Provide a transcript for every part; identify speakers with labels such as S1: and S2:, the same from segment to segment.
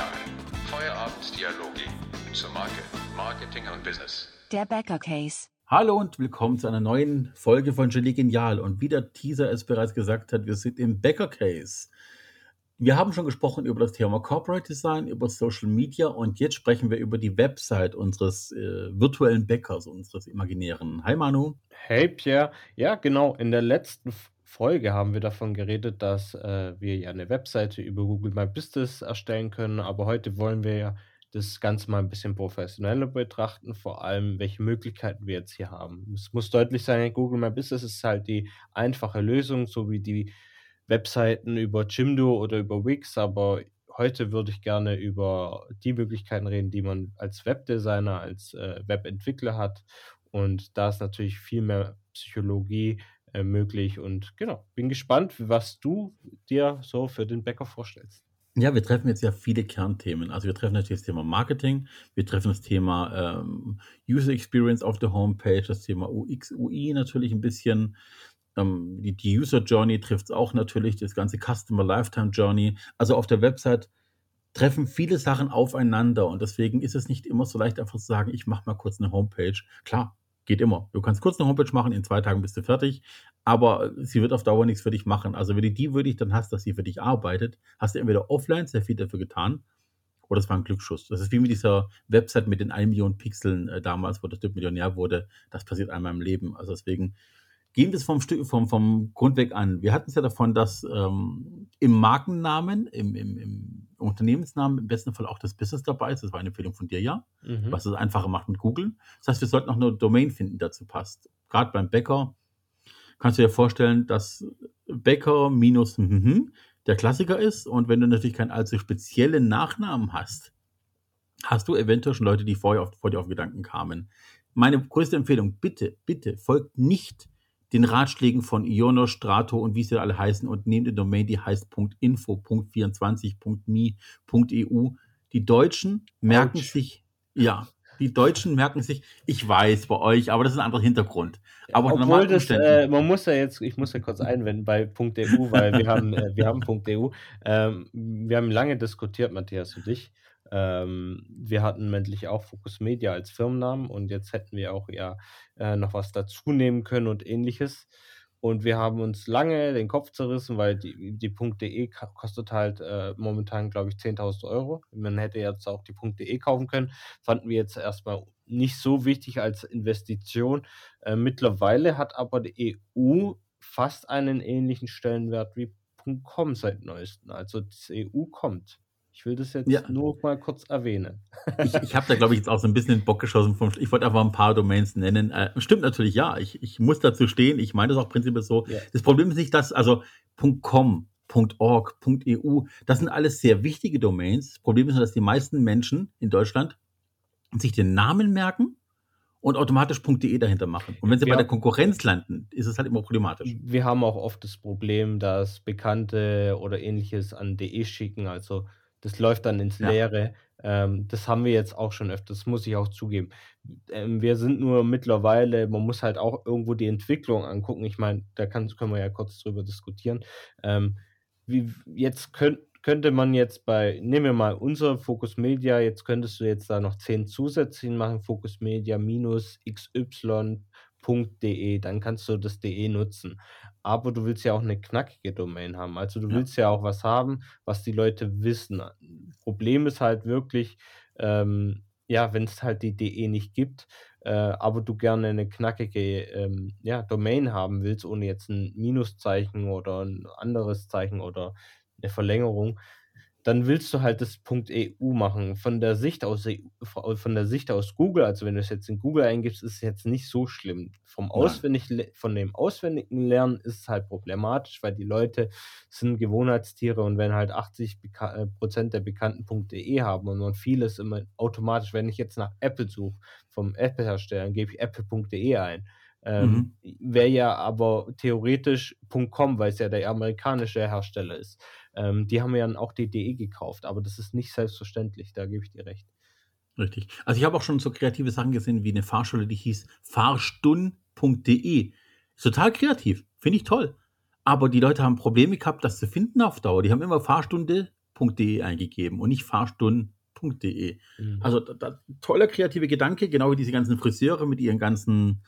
S1: Genial. Feierabenddialoge zur Marke, Marketing und Business.
S2: Der Bäcker Case.
S3: Hallo und willkommen zu einer neuen Folge von Genie Genial. Und wie der Teaser es bereits gesagt hat, wir sind im Bäcker Case. Wir haben schon gesprochen über das Thema Corporate Design, über Social Media und jetzt sprechen wir über die Website unseres äh, virtuellen Bäckers, unseres imaginären. Hi Manu.
S4: Hey Pierre, ja genau, in der letzten Folge haben wir davon geredet, dass äh, wir ja eine Webseite über Google My Business erstellen können, aber heute wollen wir ja das Ganze mal ein bisschen professioneller betrachten, vor allem welche Möglichkeiten wir jetzt hier haben. Es muss deutlich sein, Google My Business ist halt die einfache Lösung, so wie die Webseiten über Jimdo oder über Wix, aber heute würde ich gerne über die Möglichkeiten reden, die man als Webdesigner, als äh, Webentwickler hat. Und da ist natürlich viel mehr Psychologie äh, möglich. Und genau, bin gespannt, was du dir so für den Bäcker vorstellst.
S3: Ja, wir treffen jetzt ja viele Kernthemen. Also wir treffen natürlich das Thema Marketing, wir treffen das Thema ähm, User Experience auf der Homepage, das Thema UX, UI natürlich ein bisschen. Ähm, die, die User Journey trifft es auch natürlich, das ganze Customer Lifetime Journey. Also auf der Website treffen viele Sachen aufeinander und deswegen ist es nicht immer so leicht einfach zu sagen, ich mache mal kurz eine Homepage. Klar, Geht immer. Du kannst kurz eine Homepage machen, in zwei Tagen bist du fertig, aber sie wird auf Dauer nichts für dich machen. Also wenn du die wirklich dann hast, dass sie für dich arbeitet, hast du entweder offline sehr viel dafür getan oder es war ein Glücksschuss. Das ist wie mit dieser Website mit den 1 Million Pixeln äh, damals, wo der Typ Millionär wurde. Das passiert einmal im Leben. Also deswegen gehen wir es vom, Stück, vom, vom Grund weg an. Wir hatten es ja davon, dass ähm, im Markennamen, im, im, im Unternehmensnamen im besten Fall auch das Business dabei ist. Das war eine Empfehlung von dir ja, mhm. was es einfacher macht mit Google. Das heißt, wir sollten auch eine Domain finden, die dazu passt. Gerade beim Bäcker kannst du dir vorstellen, dass Bäcker minus mhm der Klassiker ist. Und wenn du natürlich keinen allzu speziellen Nachnamen hast, hast du eventuell schon Leute, die vorher auf, vor dir auf Gedanken kamen. Meine größte Empfehlung, bitte, bitte folgt nicht den Ratschlägen von Iono, Strato und wie sie alle heißen und nehmt eine Domain, die heißt .info, .24, .mi, Die Deutschen merken Ouch. sich, ja, die Deutschen merken sich, ich weiß bei euch, aber das ist ein anderer Hintergrund. Aber
S4: Obwohl das, äh, man muss ja jetzt, ich muss ja kurz einwenden bei .eu, weil wir haben, äh, wir haben .eu. Ähm, wir haben lange diskutiert, Matthias und ich. Ähm, wir hatten männlich auch Focus Media als Firmennamen und jetzt hätten wir auch ja äh, noch was dazu nehmen können und ähnliches. Und wir haben uns lange den Kopf zerrissen, weil die, die .de kostet halt äh, momentan, glaube ich, 10.000 Euro. Man hätte jetzt auch die .de kaufen können. Fanden wir jetzt erstmal nicht so wichtig als Investition. Äh, mittlerweile hat aber die EU fast einen ähnlichen Stellenwert wie .com seit neuestem. Also das EU kommt. Ich will das jetzt ja. nur mal kurz erwähnen.
S3: ich ich habe da, glaube ich, jetzt auch so ein bisschen den Bock geschossen. Vom, ich wollte einfach ein paar Domains nennen. Äh, stimmt natürlich, ja. Ich, ich muss dazu stehen. Ich meine das auch prinzipiell so. Ja. Das Problem ist nicht, dass, also .com, .org, .eu, das sind alles sehr wichtige Domains. Das Problem ist nur, dass die meisten Menschen in Deutschland sich den Namen merken und automatisch .de dahinter machen. Und wenn sie wir bei der Konkurrenz landen, ist es halt immer problematisch.
S4: Wir haben auch oft das Problem, dass Bekannte oder ähnliches an DE schicken, also das läuft dann ins Ja. Leere. Ähm, das haben wir jetzt auch schon öfters, muss ich auch zugeben. Ähm, wir sind nur mittlerweile man muss halt auch irgendwo die Entwicklung angucken. Ich meine, da kann können wir ja kurz drüber diskutieren. Ähm, wie jetzt könnt könnte man jetzt bei nehmen wir mal unser Focus Media, jetzt könntest du jetzt da noch 10 zusätzlich machen, Focus Media minus XY .de, dann kannst du das .de nutzen. Aber du willst ja auch eine knackige Domain haben. Also du Ja. willst ja auch was haben, was die Leute wissen. Problem ist halt wirklich, ähm, ja, wenn es halt die DE nicht gibt, äh, aber du gerne eine knackige, ähm, ja, Domain haben willst, ohne jetzt ein Minuszeichen oder ein anderes Zeichen oder eine Verlängerung, dann willst du halt das .eu machen. Von der Sicht aus e von der Sicht aus Google, also wenn du es jetzt in Google eingibst, ist es jetzt nicht so schlimm. Vom auswendig von dem auswendigen Lernen ist es halt problematisch, weil die Leute sind Gewohnheitstiere und wenn halt 80 Beka äh, Prozent der bekannten .de haben und man vieles immer automatisch, wenn ich jetzt nach Apple suche, vom Apple-Hersteller, gebe ich apple.de ein. Ähm, mhm. Wäre ja aber theoretisch .com, weil es ja der amerikanische Hersteller ist. Ähm, die haben ja dann auch die DE gekauft, aber das ist nicht selbstverständlich, da gebe ich dir recht.
S3: Richtig. Also ich habe auch schon so kreative Sachen gesehen wie eine Fahrschule, die hieß fahrstun.de. Total kreativ, finde ich toll. Aber die Leute haben Probleme gehabt, das zu finden auf Dauer. Die haben immer Fahrstunde fahrstunden.de eingegeben und nicht fahrstunden.de.
S4: Mhm.
S3: Also da, da, toller kreative Gedanke, genau wie diese ganzen Friseure mit ihren ganzen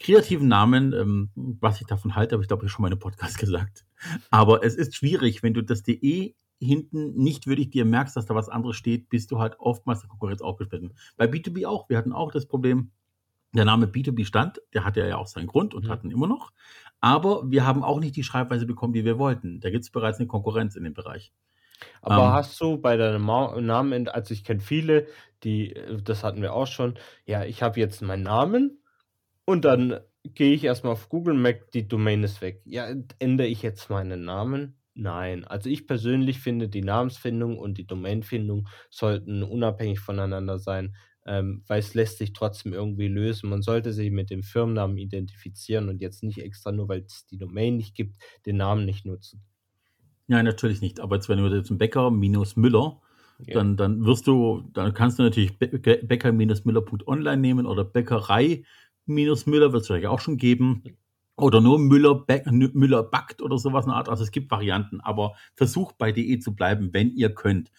S3: kreativen Namen. Ähm, was ich davon halte, habe ich glaube ich schon mal in einem Podcast gesagt. Aber es ist schwierig, wenn du das DE hinten nicht wirklich dir merkst, dass da was anderes steht, bist du halt oftmals der Konkurrenz aufgeschnitten. Bei B2B auch. Wir hatten auch das Problem, der Name B2B stand, der hatte ja auch seinen Grund und
S4: Mhm.
S3: hatten immer noch. Aber wir haben auch nicht die Schreibweise bekommen, die wir wollten. Da gibt es bereits eine Konkurrenz in dem Bereich.
S4: Aber
S3: Ähm,
S4: hast du bei deinem Namen, also ich kenne viele, die, äh, das hatten wir auch schon, ja, ich habe jetzt meinen Namen und dann gehe ich erstmal auf Google, merke, die Domain ist weg. Ja, ändere ich jetzt meinen Namen? Nein. Also ich persönlich finde, die Namensfindung und die Domainfindung sollten unabhängig voneinander sein, ähm, weil es lässt sich trotzdem irgendwie lösen. Man sollte sich mit dem Firmennamen identifizieren und jetzt nicht extra nur, weil es die Domain nicht gibt, den Namen nicht nutzen.
S3: Nein, natürlich nicht. Aber jetzt, wenn du jetzt einen Bäcker minus Müller,
S4: Ja.
S3: dann, dann wirst du, dann kannst du natürlich Bä- Bä- Bäcker-Müller.online nehmen oder Bäckerei minus Müller wird es vielleicht auch schon geben. Oder nur Müller, Müller backt oder sowas eine Art. Also es gibt Varianten, aber versucht bei DE zu bleiben, wenn ihr könnt.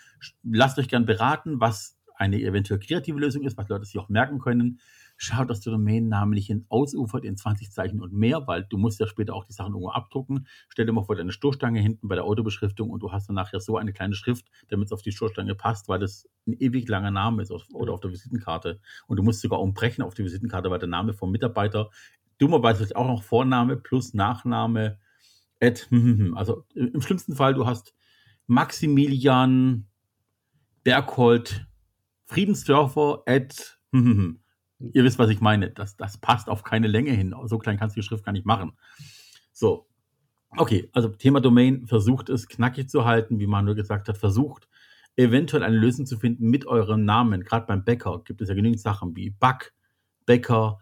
S3: Lasst euch gern beraten, was eine eventuell kreative Lösung ist, was Leute sich auch merken können. Schaut, dass der Domainnamen nicht in ausufert in 20 Zeichen und mehr, weil du musst ja später auch die Sachen irgendwo abdrucken. Stell dir mal vor, deine Stoßstange hinten bei der Autobeschriftung und du hast dann nachher so eine kleine Schrift, damit es auf die Stoßstange passt, weil das ein ewig langer Name ist auf- oder auf der Visitenkarte. Und du musst sogar umbrechen auf die Visitenkarte, weil der Name vom Mitarbeiter dummerweise ist auch noch Vorname plus Nachname. At, also im schlimmsten Fall, du hast Maximilian Berghold Friedensdörfer at Ihr wisst, was ich meine. Das, das passt auf keine Länge hin. So klein kannst du die Schrift gar nicht machen. So. Okay, also Thema Domain, versucht es knackig zu halten, wie Manuel gesagt hat, versucht eventuell eine Lösung zu finden mit eurem Namen. Gerade beim Bäcker gibt es ja genügend Sachen wie Back, Bäcker,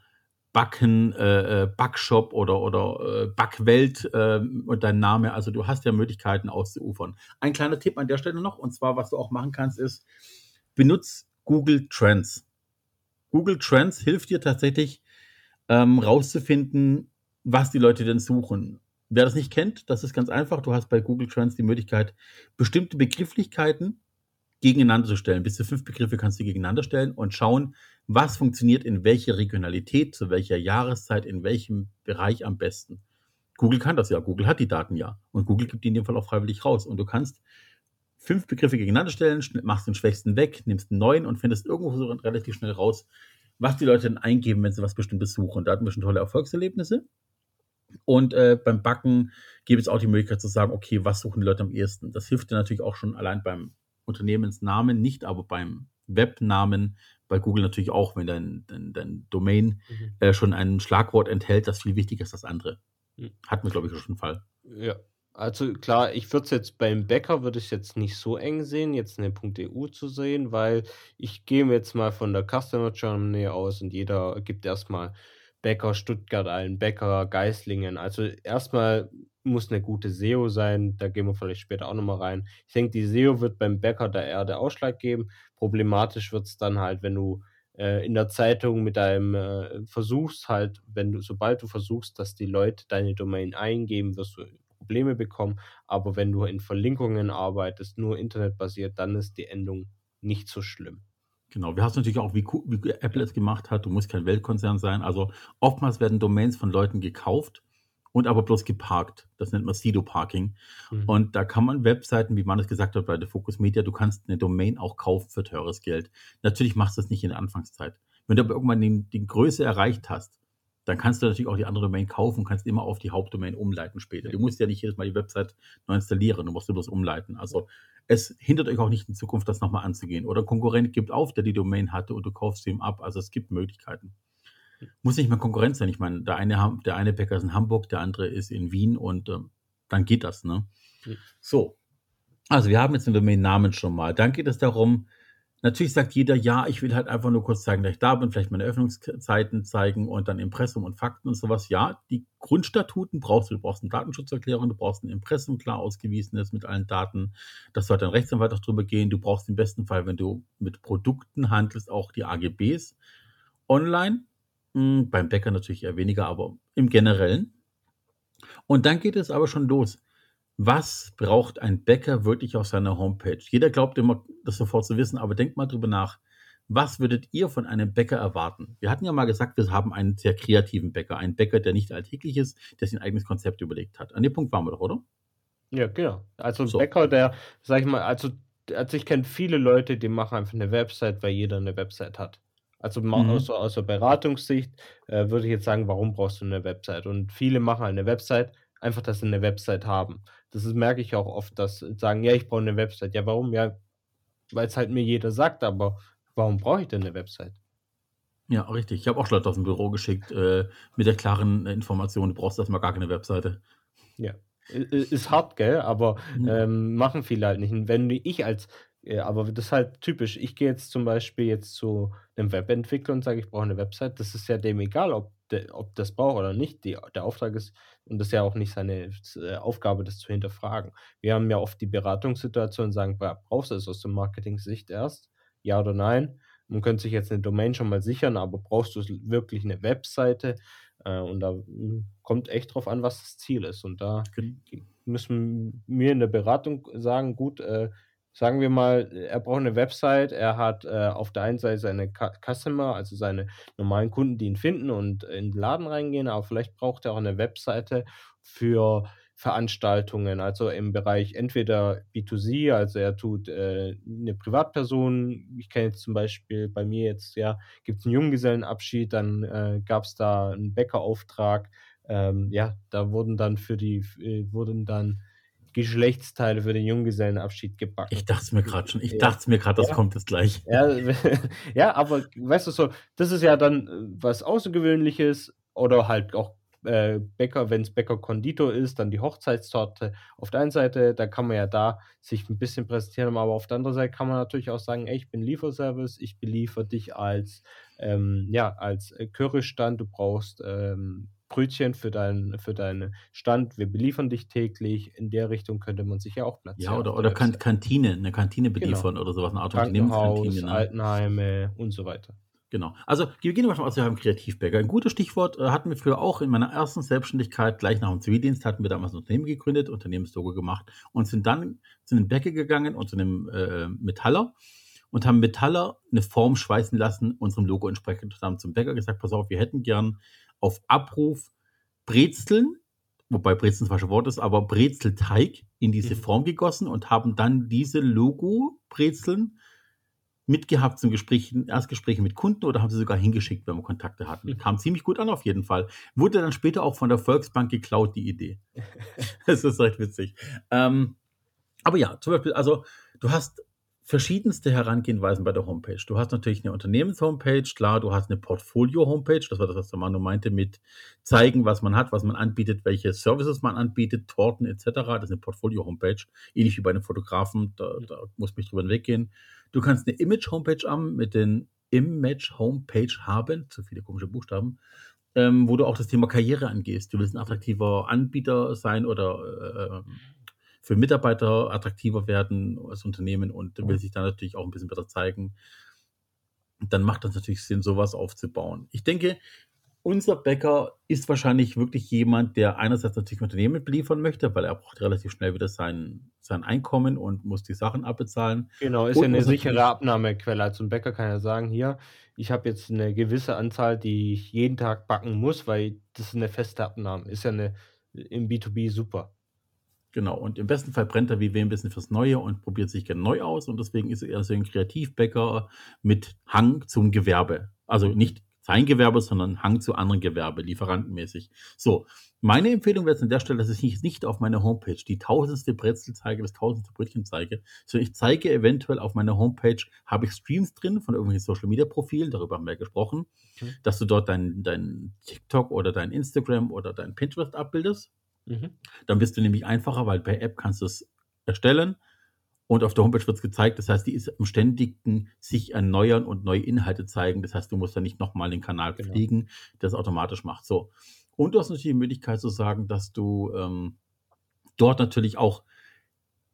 S3: Backen, äh, äh, Backshop oder, oder äh, Backwelt äh, und dein Name. Also du hast ja Möglichkeiten auszuufern. Ein kleiner Tipp an der Stelle noch, und zwar, was du auch machen kannst, ist, benutz Google Trends. Google Trends hilft dir tatsächlich ähm, rauszufinden, was die Leute denn suchen. Wer das nicht kennt, das ist ganz einfach. Du hast bei Google Trends die Möglichkeit, bestimmte Begrifflichkeiten gegeneinander zu stellen. Bis zu fünf Begriffe kannst du gegeneinander stellen und schauen, was funktioniert in welcher Regionalität, zu welcher Jahreszeit, in welchem Bereich am besten. Google kann das ja. Google hat die Daten ja. Und Google gibt die in dem Fall auch freiwillig raus. Und du kannst fünf Begriffe gegeneinander stellen, machst den schwächsten weg, nimmst einen neuen und findest irgendwo so relativ schnell raus, was die Leute dann eingeben, wenn sie was Bestimmtes suchen. Da hatten wir schon tolle Erfolgserlebnisse. Und äh, beim Backen gibt es auch die Möglichkeit zu sagen, okay, was suchen die Leute am ehesten? Das hilft dir natürlich auch schon allein beim Unternehmensnamen, nicht aber beim Webnamen, bei Google natürlich auch, wenn dein, dein, dein Domain
S4: Mhm.
S3: äh, schon ein Schlagwort enthält, das viel wichtiger ist als das andere.
S4: Mhm.
S3: Hatten wir, glaube ich, schon einen Fall.
S4: Ja, also klar, ich würde es jetzt beim Bäcker würde ich jetzt nicht so eng sehen, jetzt eine .eu zu sehen, weil ich gehe jetzt mal von der Customer Journey aus und jeder gibt erstmal Bäcker Stuttgart ein, Bäcker Geislingen. Also erstmal muss eine gute SEO sein, da gehen wir vielleicht später auch nochmal rein. Ich denke, die SEO wird beim Bäcker der Ausschlag geben. Problematisch wird es dann halt, wenn du äh, in der Zeitung mit deinem äh, versuchst halt, wenn du, sobald du versuchst, dass die Leute deine Domain eingeben, wirst du Probleme bekommen. Aber wenn du in Verlinkungen arbeitest, nur internetbasiert, dann ist die Endung nicht so schlimm.
S3: Genau, wir haben natürlich auch, wie, wie Apple es gemacht hat, du musst kein Weltkonzern sein. Also oftmals werden Domains von Leuten gekauft und aber bloß geparkt. Das nennt man Sido-Parking.
S4: Mhm.
S3: Und da kann man Webseiten, wie man es gesagt hat bei der Focus Media, du kannst eine Domain auch kaufen für teures Geld. Natürlich machst du das nicht in der Anfangszeit. Wenn du aber irgendwann den, die Größe erreicht hast, dann kannst du natürlich auch die andere Domain kaufen und kannst immer auf die Hauptdomain umleiten später. Du musst ja nicht jedes Mal die Website neu installieren, du musst sie bloß umleiten. Also es hindert euch auch nicht in Zukunft, das nochmal anzugehen. Oder ein Konkurrent gibt auf, der die Domain hatte und du kaufst sie ihm ab. Also es gibt Möglichkeiten. Muss nicht mal Konkurrenz sein. Ich meine, der eine, der eine Bäcker ist in Hamburg, der andere ist in Wien und ähm, dann geht das, ne? So. Also wir haben jetzt den Domain-Namen schon mal. Dann geht es darum, natürlich sagt jeder, ja, ich will halt einfach nur kurz zeigen, dass ich da bin, vielleicht meine Öffnungszeiten zeigen und dann Impressum und Fakten und sowas. Ja, die Grundstatuten brauchst du. Du brauchst eine Datenschutzerklärung, du brauchst ein Impressum klar ausgewiesenes mit allen Daten. Das sollte ein Rechtsanwalt auch drüber gehen. Du brauchst im besten Fall, wenn du mit Produkten handelst, auch die AGBs online. Hm, beim Bäcker natürlich eher weniger, aber im Generellen. Und dann geht es aber schon los. Was braucht ein Bäcker wirklich auf seiner Homepage? Jeder glaubt immer, das sofort zu wissen, aber denkt mal drüber nach. Was würdet ihr von einem Bäcker erwarten? Wir hatten ja mal gesagt, wir haben einen sehr kreativen Bäcker, einen Bäcker, der nicht alltäglich ist, der sein eigenes Konzept überlegt hat. An dem Punkt waren wir doch, oder?
S4: Ja, genau. Also ein so. Bäcker, der, sag ich mal, also, also ich kenne viele Leute, die machen einfach eine Website, weil jeder eine Website hat. Also mhm. aus, aus der Beratungssicht äh, würde ich jetzt sagen, warum brauchst du eine Website? Und viele machen eine Website, einfach, dass sie eine Website haben. Das ist, merke ich auch oft, dass sagen, ja, ich brauche eine Website. Ja, warum? Ja, weil es halt mir jeder sagt, aber warum brauche ich denn eine Website?
S3: Ja, richtig. Ich habe auch Leute aus dem Büro geschickt äh, mit der klaren Information, du brauchst erstmal gar keine Webseite.
S4: Ja. Ist hart, gell? Aber mhm. ähm, machen viele halt nicht. Und wenn ich als, äh, aber das ist halt typisch. Ich gehe jetzt zum Beispiel jetzt zu einem Webentwickler und sage, ich brauche eine Website. Das ist ja dem egal, ob, de, ob das braucht oder nicht. Die, der Auftrag ist, und das ist ja auch nicht seine äh, Aufgabe, das zu hinterfragen. Wir haben ja oft die Beratungssituation sagen, brauchst du es aus der Marketing-Sicht erst? Ja oder nein? Man könnte sich jetzt eine Domain schon mal sichern, aber brauchst du wirklich eine Webseite? Äh, und da hm, kommt echt drauf an, was das Ziel ist. Und da müssen wir in der Beratung sagen, gut, äh, sagen wir mal, er braucht eine Website, er hat äh, auf der einen Seite seine Customer, also seine normalen Kunden, die ihn finden und in den Laden reingehen, aber vielleicht braucht er auch eine Webseite für Veranstaltungen, also im Bereich entweder B2C, also er tut äh, eine Privatperson, ich kenne jetzt zum Beispiel bei mir jetzt, ja, gibt es einen Junggesellenabschied, dann äh, gab es da einen Bäckerauftrag, ähm, ja, da wurden dann für die, äh, wurden dann Geschlechtsteile für den Junggesellenabschied gebacken.
S3: Ich dachte es mir gerade schon, ich ja. dachte mir gerade, das ja. kommt jetzt gleich.
S4: Ja, ja, aber weißt du so, das ist ja dann äh, was Außergewöhnliches oder halt auch äh, Bäcker, wenn es Bäcker Konditor ist, dann die Hochzeitstorte auf der einen Seite, da kann man ja da sich ein bisschen präsentieren, aber auf der anderen Seite kann man natürlich auch sagen, ey, ich bin Lieferservice, ich beliefer dich als, ähm, ja, als äh, Currystand, du brauchst ähm, Brötchen für, dein, für deinen Stand, wir beliefern dich täglich. In der Richtung könnte man sich ja auch
S3: platzieren. Ja, oder, oder kan Kantine, eine Kantine genau. beliefern genau. oder sowas, eine Art
S4: Krankenhaus, ne? Altenheime und so weiter.
S3: Genau. Also wir gehen mal aus, wir haben Kreativbäcker. Ein gutes Stichwort äh, hatten wir früher auch in meiner ersten Selbstständigkeit, gleich nach dem Zivildienst, hatten wir damals ein Unternehmen gegründet, Unternehmenslogo gemacht und sind dann zu einem Bäcker gegangen und zu einem äh, Metaller und haben Metaller eine Form schweißen lassen, unserem Logo entsprechend. Und haben zum Bäcker gesagt, pass auf, wir hätten gern auf Abruf Brezeln, wobei Brezeln das falsche Wort ist, aber Brezelteig in diese mhm. Form gegossen und haben dann diese Logo-Brezeln mitgehabt zum Gespräch, Erstgespräche mit Kunden oder haben sie sogar hingeschickt, wenn wir Kontakte hatten. Mhm. Kam ziemlich gut an auf jeden Fall. Wurde dann später auch von der Volksbank geklaut, die Idee. das ist recht witzig. Ähm, aber ja, zum Beispiel, also du hast verschiedenste Herangehenweisen bei der Homepage. Du hast natürlich eine Unternehmens-Homepage, klar, du hast eine Portfolio-Homepage, das war das, was der Manu meinte, mit zeigen, was man hat, was man anbietet, welche Services man anbietet, Torten etc. Das ist eine Portfolio-Homepage, ähnlich wie bei einem Fotografen, da, da muss mich drüber weggehen. Du kannst eine Image-Homepage haben mit den Image-Homepage haben, zu viele komische Buchstaben, ähm, wo du auch das Thema Karriere angehst. Du willst ein attraktiver Anbieter sein oder äh, für Mitarbeiter attraktiver werden als Unternehmen und du willst dich dann natürlich auch ein bisschen besser zeigen. Dann macht das natürlich Sinn, sowas aufzubauen. Ich denke, unser Bäcker ist wahrscheinlich wirklich jemand, der einerseits natürlich Unternehmen beliefern möchte, weil er braucht relativ schnell wieder sein, sein Einkommen und muss die Sachen abbezahlen.
S4: Genau, ist und ja eine sichere Abnahmequelle. Also ein Bäcker kann ja sagen, hier, ich habe jetzt eine gewisse Anzahl, die ich jeden Tag backen muss, weil das ist eine feste Abnahme. Ist ja eine im B2B super.
S3: Genau, und im besten Fall brennt er wie wem ein bisschen fürs Neue und probiert sich gerne neu aus und deswegen ist er so ein Kreativbäcker mit Hang zum Gewerbe. Also nicht sein Gewerbe, sondern Hang zu anderen Gewerbe, lieferantenmäßig. So, meine Empfehlung wäre jetzt an der Stelle, dass ich nicht auf meiner Homepage die tausendste Brezel zeige, das tausendste Brötchen zeige, sondern ich zeige eventuell auf meiner Homepage, habe ich Streams drin von irgendwelchen Social Media Profilen, darüber haben wir ja gesprochen, mhm. dass du dort dein, dein TikTok oder dein Instagram oder dein Pinterest abbildest. Mhm. Dann bist du nämlich einfacher, weil per App kannst du es erstellen und auf der Homepage wird es gezeigt. Das heißt, die ist im ständigen sich erneuern und neue Inhalte zeigen. Das heißt, du musst dann nicht nochmal den Kanal genau. pflegen, der es automatisch macht. So. Und du hast natürlich die Möglichkeit zu sagen, dass du ähm, dort natürlich auch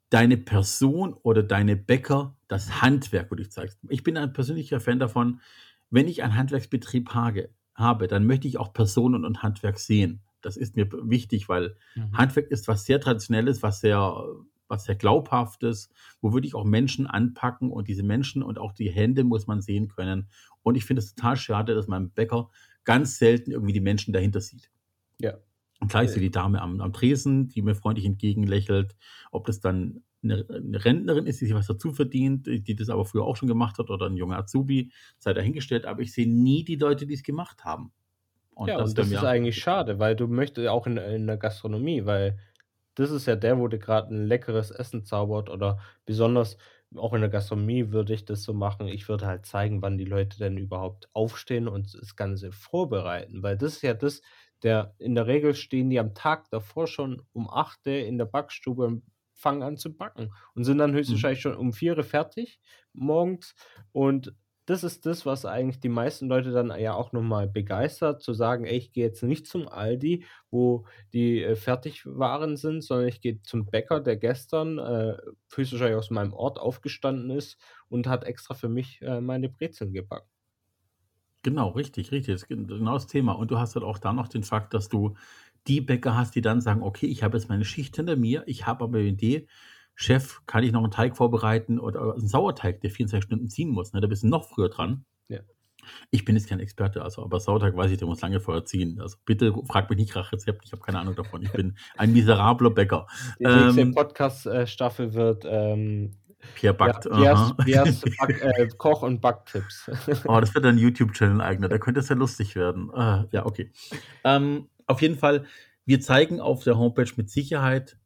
S3: deine Person oder deine Bäcker, das Handwerk, wo du zeigst. Ich bin ein persönlicher Fan davon, wenn ich einen Handwerksbetrieb habe, habe, dann möchte ich auch Personen und Handwerk sehen. Das ist mir wichtig, weil
S4: Mhm.
S3: Handwerk ist was sehr Traditionelles, was sehr, was sehr Glaubhaftes, wo wirklich auch Menschen anpacken und diese Menschen und auch die Hände muss man sehen können. Und ich finde es total schade, dass man im Bäcker ganz selten irgendwie die Menschen dahinter sieht.
S4: Ja.
S3: Und ich
S4: Äh.
S3: sehe die Dame am, am Tresen, die mir freundlich entgegenlächelt. Ob das dann eine, eine Rentnerin ist, die sich was dazu verdient, die das aber früher auch schon gemacht hat, oder ein junger Azubi, sei dahingestellt. Aber ich sehe nie die Leute, die es gemacht haben.
S4: Und ja,
S3: das
S4: und das ist eigentlich schade, weil du möchtest auch in, in der Gastronomie, weil das ist ja der, wo du gerade ein leckeres Essen zaubert oder besonders auch in der Gastronomie würde ich das so machen. Ich würde halt zeigen, wann die Leute denn überhaupt aufstehen und das Ganze vorbereiten, weil das ist ja das, der in der Regel stehen die am Tag davor schon um 8 Uhr in der Backstube und fangen an zu backen und sind dann höchstwahrscheinlich schon um 4 Uhr fertig morgens und das ist das, was eigentlich die meisten Leute dann ja auch nochmal begeistert, zu sagen, ey, ich gehe jetzt nicht zum Aldi, wo die äh, Fertigwaren sind, sondern ich gehe zum Bäcker, der gestern äh, höchstwahrscheinlich aus meinem Ort aufgestanden ist und hat extra für mich äh, meine Brezeln gebacken.
S3: Genau, richtig, richtig. Das ist genau das Thema. Und du hast halt auch da noch den Fakt, dass du die Bäcker hast, die dann sagen, okay, ich habe jetzt meine Schicht hinter mir, ich habe aber Idee, Chef, kann ich noch einen Teig vorbereiten oder einen Sauerteig, der 24 Stunden ziehen muss. Ne? Da bist du noch früher dran.
S4: Ja.
S3: Ich bin jetzt kein Experte, also aber Sauerteig weiß ich, der muss lange vorher ziehen. Also bitte frag mich nicht nach Rezept, ich habe keine Ahnung davon. Ich bin ein miserabler Bäcker.
S4: Die nächste
S3: Ähm,
S4: Podcast-Staffel wird ähm,
S3: Pierre backt.
S4: ja, Piers,
S3: aha.
S4: Piers Back, äh, Koch- und Backtipps.
S3: Oh, das wird ein YouTube-Channel eigener. Da könnte es ja lustig werden. Ah, ja, okay. Ähm, auf jeden Fall, wir zeigen auf der Homepage mit Sicherheit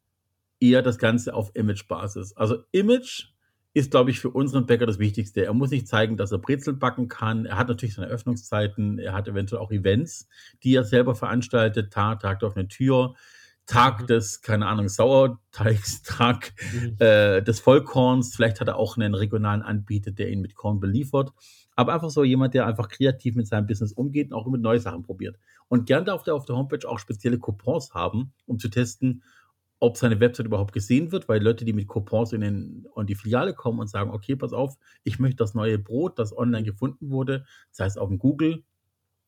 S3: eher das Ganze auf Image-Basis. Also Image ist, glaube ich, für unseren Bäcker das Wichtigste. Er muss nicht zeigen, dass er Brezel backen kann. Er hat natürlich seine Öffnungszeiten. Er hat eventuell auch Events, die er selber veranstaltet. Tag, Tag auf eine Tür. Tag
S4: Mhm.
S3: des, keine Ahnung, Sauerteigs, Tag
S4: Mhm.
S3: äh, des Vollkorns. Vielleicht hat er auch einen regionalen Anbieter, der ihn mit Korn beliefert. Aber einfach so jemand, der einfach kreativ mit seinem Business umgeht und auch mit neue Sachen probiert. Und gern darf der auf der Homepage auch spezielle Coupons haben, um zu testen, ob seine Website überhaupt gesehen wird, weil Leute, die mit Coupons in, den, in die Filiale kommen und sagen, okay, pass auf, ich möchte das neue Brot, das online gefunden wurde, sei es auf dem Google,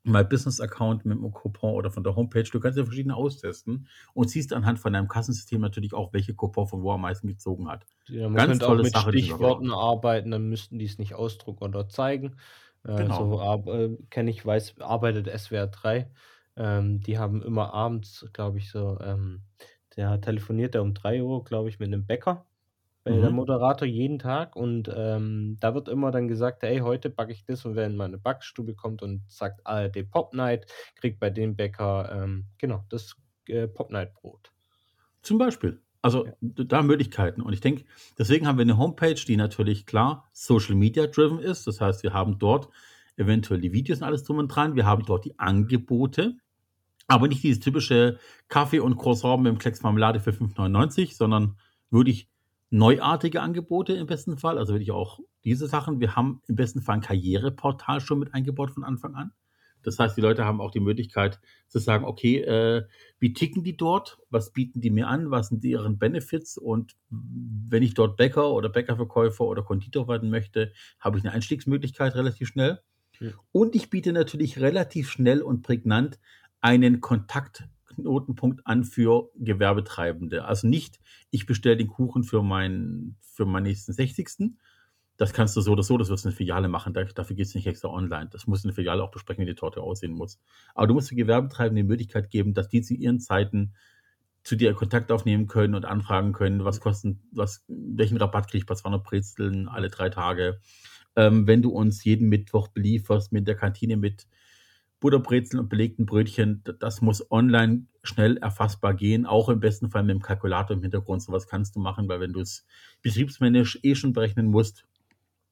S3: My Business Account mit einem Coupon oder von der Homepage. Du kannst ja verschiedene austesten und siehst anhand von deinem Kassensystem natürlich auch, welche Coupon von wo am meisten gezogen hat.
S4: Ja, man
S3: Ganz
S4: könnte auch
S3: tolle
S4: mit
S3: Sache,
S4: Stichworten arbeiten, dann müssten die es nicht ausdrucken oder zeigen. Äh,
S3: Genau.
S4: So äh, kenne ich, weiß, arbeitet SWR 3. Ähm, die haben immer abends, glaube ich, so, ähm, der telefoniert er um 3 Uhr, glaube ich, mit einem Bäcker. Der
S3: Mhm.
S4: Moderator jeden Tag und ähm, da wird immer dann gesagt, hey, heute backe ich das und wer in meine Backstube kommt und sagt ARD Pop Night, kriegt bei dem Bäcker, ähm, genau, das äh, Pop Night Brot.
S3: Zum Beispiel. Also
S4: Ja.
S3: da Möglichkeiten. Und ich denke, deswegen haben wir eine Homepage, die natürlich klar Social Media driven ist. Das heißt, wir haben dort eventuell die Videos und alles drum und dran. Wir haben dort die Angebote, aber nicht dieses typische Kaffee und Croissant mit dem Klecks Marmelade für 5,99, sondern wirklich neuartige Angebote im besten Fall. Also wirklich auch diese Sachen. Wir haben im besten Fall ein Karriereportal schon mit eingebaut von Anfang an. Das heißt, die Leute haben auch die Möglichkeit zu sagen, okay, äh, wie ticken die dort? Was bieten die mir an? Was sind deren Benefits? Und wenn ich dort Bäcker oder Bäckerverkäufer oder Konditor werden möchte, habe ich eine Einstiegsmöglichkeit relativ schnell. Und ich biete natürlich relativ schnell und prägnant einen Kontaktknotenpunkt an für Gewerbetreibende. Also nicht, ich bestelle den Kuchen für, mein, für meinen nächsten 60. Das kannst du so oder so, das wirst du in der Filiale machen, da- dafür geht es nicht extra online. Das muss in der Filiale auch besprechen, wie die Torte aussehen muss. Aber du musst für Gewerbetreibende die Möglichkeit geben, dass die zu ihren Zeiten zu dir Kontakt aufnehmen können und anfragen können, was kosten, was, welchen Rabatt kriege ich bei 200 Brezeln alle drei Tage. Ähm, wenn du uns jeden Mittwoch belieferst mit der Kantine mit Butterbrezeln und belegten Brötchen, das muss online schnell erfassbar gehen, auch im besten Fall mit dem Kalkulator im Hintergrund. Sowas kannst du machen, weil wenn du es betriebsmännisch eh schon berechnen musst,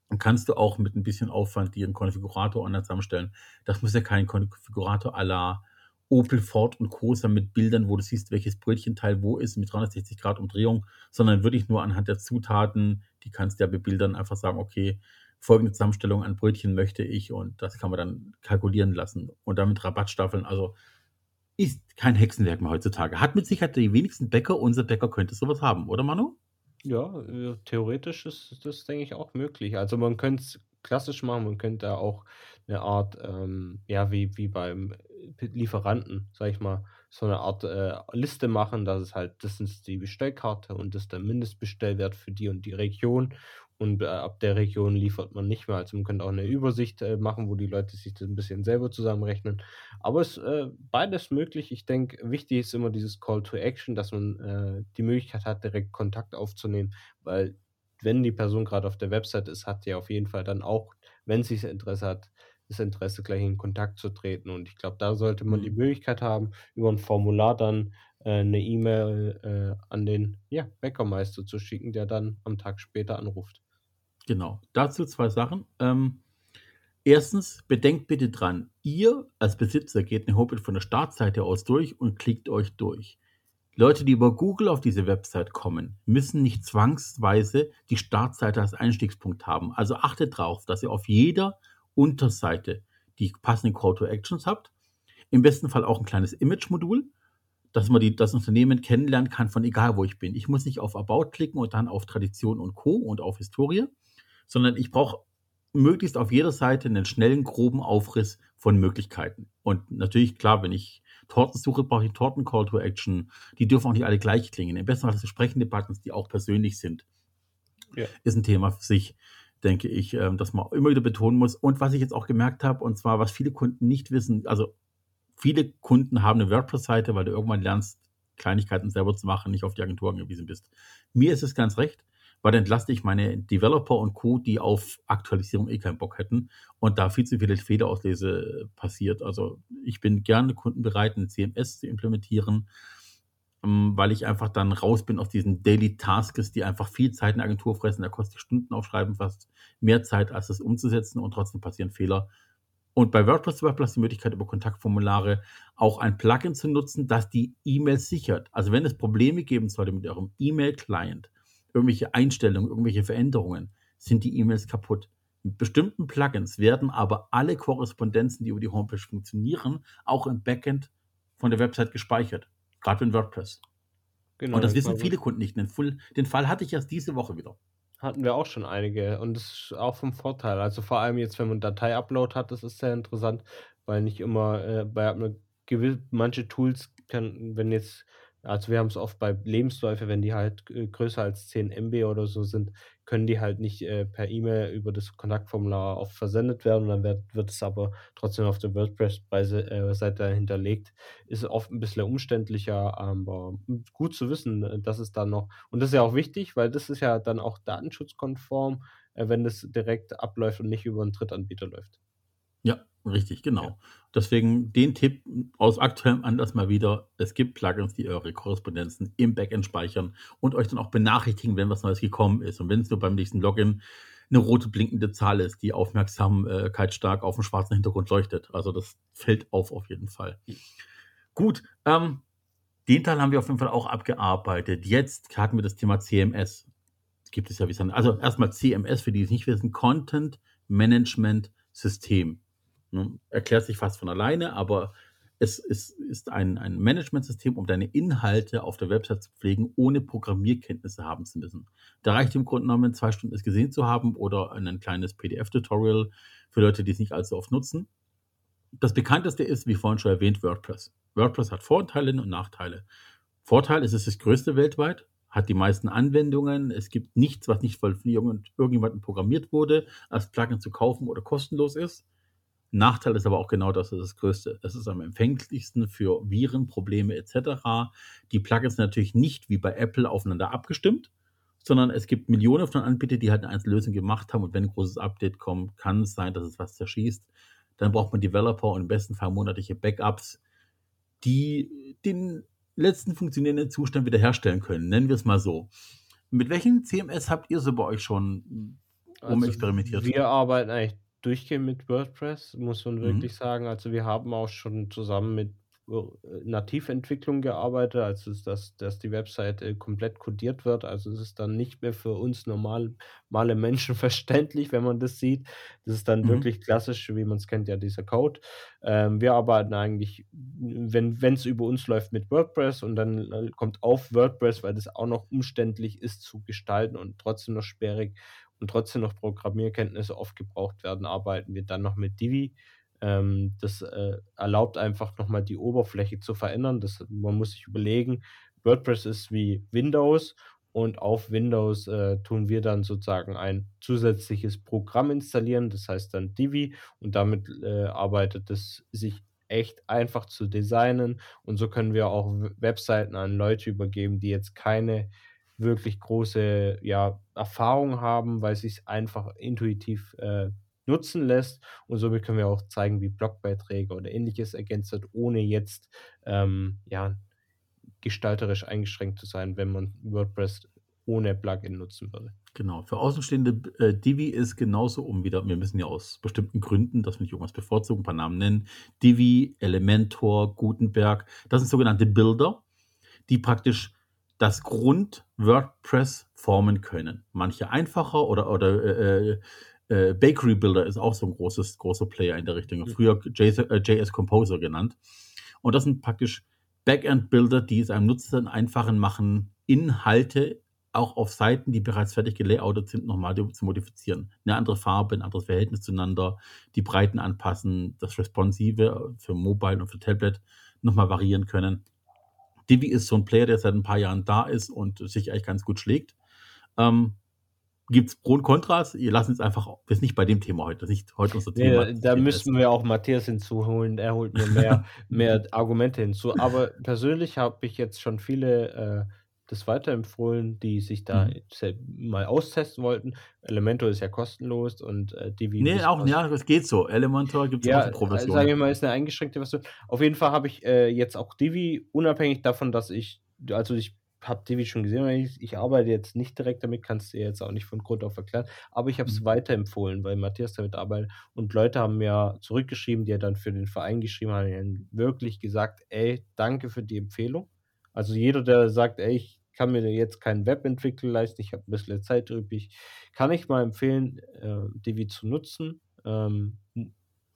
S3: dann kannst du auch mit ein bisschen Aufwand dir einen Konfigurator online zusammenstellen. Das muss ja kein Konfigurator à la Opel, Ford und Co. sein mit Bildern, wo du siehst, welches Brötchenteil wo ist, mit 360 Grad Umdrehung, sondern wirklich nur anhand der Zutaten, die kannst du ja bebildern, einfach sagen, okay, folgende Zusammenstellung an Brötchen möchte ich und das kann man dann kalkulieren lassen und damit Rabattstaffeln. Also ist kein Hexenwerk mehr heutzutage. Hat mit Sicherheit die wenigsten Bäcker, unser Bäcker könnte sowas haben, oder Manu?
S4: Ja, äh, theoretisch ist das, denke ich, auch möglich. Also man könnte es klassisch machen, man könnte da auch eine Art, ähm, ja, wie, wie beim Lieferanten, sag ich mal, so eine Art äh, Liste machen, dass es halt, das ist die Bestellkarte und das ist der Mindestbestellwert für die und die Region. Und äh, ab der Region liefert man nicht mehr. Also man könnte auch eine Übersicht äh, machen, wo die Leute sich das ein bisschen selber zusammenrechnen. Aber es ist äh, beides möglich. Ich denke, wichtig ist immer dieses Call to Action, dass man äh, die Möglichkeit hat, direkt Kontakt aufzunehmen, weil wenn die Person gerade auf der Website ist, hat sie auf jeden Fall dann auch, wenn sie Interesse hat, das Interesse, gleich in Kontakt zu treten. Und ich glaube, da sollte man die mhm. Möglichkeit haben, über ein Formular dann äh, eine E-Mail äh, an den ja, Bäckermeister zu schicken, der dann am Tag später anruft.
S3: Genau. Dazu zwei Sachen. Ähm, erstens, bedenkt bitte dran, ihr als Besitzer geht eine Homepage von der Startseite aus durch und klickt euch durch. Leute, die über Google auf diese Website kommen, müssen nicht zwangsweise die Startseite als Einstiegspunkt haben. Also achtet darauf, dass ihr auf jeder Unterseite die passenden Call to Actions habt. Im besten Fall auch ein kleines Image-Modul, dass man die, das Unternehmen kennenlernen kann von egal wo ich bin. Ich muss nicht auf About klicken und dann auf Tradition und Co. und auf Historie, sondern ich brauche möglichst auf jeder Seite einen schnellen, groben Aufriss von Möglichkeiten. Und natürlich, klar, wenn ich Torten suche, brauche ich Torten-Call to Action. Die dürfen auch nicht alle gleich klingen. Im besten Fall sind sprechende Buttons, die auch persönlich sind. Ja. Ist ein Thema für sich denke ich, ähm, dass man immer wieder betonen muss. Und was ich jetzt auch gemerkt habe, und zwar, was viele Kunden nicht wissen, also viele Kunden haben eine WordPress-Seite, weil du irgendwann lernst, Kleinigkeiten selber zu machen, nicht auf die Agentur angewiesen bist. Mir ist es ganz recht, weil dann entlaste ich meine Developer und Co., die auf Aktualisierung eh keinen Bock hätten und da viel zu viele Fehlerauslese passiert. Also ich bin gerne kundenbereit, ein CMS zu implementieren ähm, weil ich einfach dann raus bin aus diesen Daily Tasks, die einfach viel Zeit in der Agentur fressen. Da kostet Stunden aufschreiben fast mehr Zeit, als das umzusetzen und trotzdem passieren Fehler. Und bei WordPress WordPress die Möglichkeit, über Kontaktformulare auch ein Plugin zu nutzen, das die E-Mail sichert. Also wenn es Probleme geben sollte mit eurem E-Mail-Client, irgendwelche Einstellungen, irgendwelche Veränderungen, sind die E-Mails kaputt. Mit bestimmten Plugins werden aber alle Korrespondenzen, die über die Homepage funktionieren, auch im Backend von der Website gespeichert. Gerade in WordPress. Genau, und das wissen viele Kunden nicht. Den, Full, den Fall hatte ich erst diese Woche wieder.
S4: Hatten wir auch schon einige und das ist auch vom Vorteil. Also vor allem jetzt, wenn man Datei-Upload hat, das ist sehr interessant, weil nicht immer äh, bei manche Tools kann, wenn jetzt also wir haben es oft bei Lebensläufe, wenn die halt äh, größer als 10 MB oder so sind, können die halt nicht äh, per E-Mail über das Kontaktformular oft versendet werden. Dann wird, wird es aber trotzdem auf der WordPress-Seite äh, hinterlegt. Ist oft ein bisschen umständlicher, aber gut zu wissen, äh, dass es dann noch. Und das ist ja auch wichtig, weil das ist ja dann auch datenschutzkonform, äh, wenn das direkt abläuft und nicht über einen Drittanbieter läuft.
S3: Ja, richtig, genau. Ja. Deswegen den Tipp aus aktuellem Anlass mal wieder. Es gibt Plugins, die eure Korrespondenzen im Backend speichern und euch dann auch benachrichtigen, wenn was Neues gekommen ist. Und wenn es nur beim nächsten Login eine rote blinkende Zahl ist, die aufmerksamkeitsstark auf dem schwarzen Hintergrund leuchtet. Also das fällt auf auf jeden Fall. Gut, ähm, den Teil haben wir auf jeden Fall auch abgearbeitet. Jetzt hatten wir das Thema CMS. Gibt es ja wie es Also erstmal CMS, für die es nicht wissen, Content Management System. Erklärt sich fast von alleine, aber es ist, ist ein, ein Managementsystem, um deine Inhalte auf der Website zu pflegen, ohne Programmierkenntnisse haben zu müssen. Da reicht im Grunde genommen, zwei Stunden es gesehen zu haben oder ein kleines PDF-Tutorial für Leute, die es nicht allzu oft nutzen. Das bekannteste ist, wie vorhin schon erwähnt, WordPress. WordPress hat Vorteile und Nachteile. Vorteil ist, es ist das größte weltweit, hat die meisten Anwendungen. Es gibt nichts, was nicht von irgendjemandem programmiert wurde, als Plugin zu kaufen oder kostenlos ist. Nachteil ist aber auch genau das, das ist das Größte. Es ist am empfänglichsten für Viren, Probleme etc. Die Plugins sind natürlich nicht wie bei Apple aufeinander abgestimmt, sondern es gibt Millionen von Anbietern, die halt eine einzelne Lösung gemacht haben und wenn ein großes Update kommt, kann es sein, dass es was zerschießt. Dann braucht man Developer und im besten Fall monatliche Backups, die den letzten funktionierenden Zustand wiederherstellen können. Nennen wir es mal so. Mit welchen CMS habt ihr so bei euch schon
S4: umexperimentiert? Also wir arbeiten eigentlich durchgehend mit WordPress, muss man mhm. wirklich sagen. Also wir haben auch schon zusammen mit äh, Nativentwicklung gearbeitet, also dass, dass die Webseite komplett codiert wird. Also es ist dann nicht mehr für uns normal, normale Menschen verständlich, wenn man das sieht. Das ist dann mhm. wirklich klassisch, wie man es kennt, ja, dieser Code. Ähm, wir arbeiten eigentlich, wenn es über uns läuft, mit WordPress und dann äh, kommt auf WordPress, weil das auch noch umständlich ist zu gestalten und trotzdem noch sperrig und trotzdem noch Programmierkenntnisse oft gebraucht werden, arbeiten wir dann noch mit Divi Ähm, das äh, erlaubt einfach nochmal die Oberfläche zu verändern. Das, man muss sich überlegen, WordPress ist wie Windows und auf Windows äh, tun wir dann sozusagen ein zusätzliches Programm installieren, das heißt dann Divi und damit äh, arbeitet es sich echt einfach zu designen und so können wir auch Webseiten an Leute übergeben, die jetzt keine wirklich große ja, Erfahrung haben, weil es sich einfach intuitiv äh, nutzen lässt. Und somit können wir auch zeigen, wie Blogbeiträge oder ähnliches ergänzt wird, ohne jetzt ähm, ja, gestalterisch eingeschränkt zu sein, wenn man WordPress ohne Plugin nutzen würde.
S3: Genau, für Außenstehende, äh, Divi ist genauso um wieder, wir müssen ja aus bestimmten Gründen, dass wir nicht irgendwas bevorzugen, ein paar Namen nennen. Divi, Elementor, Gutenberg, das sind sogenannte Builder, die praktisch das Grund WordPress formen können. Manche einfacher oder, oder äh, äh, Bakery Builder ist auch so ein großes, großer Player in der Richtung. Früher JS, äh, JS Composer genannt. Und das sind praktisch Backend-Builder, die es einem Nutzer einfachen machen, Inhalte auch auf Seiten, die bereits fertig gelayoutet sind, nochmal zu modifizieren. Eine andere Farbe, ein anderes Verhältnis zueinander, die Breiten anpassen, das Responsive für Mobile und für Tablet nochmal variieren können. Divi ist so ein Player, der seit ein paar Jahren da ist und sich eigentlich ganz gut schlägt. Ähm, Gibt es Pro und Kontras? Ihr lasst uns einfach, wir sind nicht bei dem Thema heute, das ist nicht heute unser Thema.
S4: Nee, da müssten wir auch Matthias hinzuholen, er holt mir mehr, mehr Argumente hinzu. Aber persönlich habe ich jetzt schon viele äh, das weiterempfohlen, die sich da mhm. mal austesten wollten. Elementor ist ja kostenlos und äh, Divi.
S3: Nee, auch, ja, das geht so. Elementor gibt es ja, auch eine Provision.
S4: Sagen wir mal, ist eine eingeschränkte Version. Auf jeden Fall habe ich äh, jetzt auch Divi, unabhängig davon, dass ich, also ich habe Divi schon gesehen, ich, ich, arbeite jetzt nicht direkt damit, kannst du dir jetzt auch nicht von Grund auf erklären, aber ich habe es mhm. weiterempfohlen, weil Matthias damit arbeitet und Leute haben mir zurückgeschrieben, die ja dann für den Verein geschrieben haben, wirklich gesagt, ey, danke für die Empfehlung. Also jeder, der sagt, ey, ich kann mir jetzt keinen Webentwickler leisten, ich habe ein bisschen Zeit übrig, kann ich mal empfehlen, äh, Divi zu nutzen. Ähm,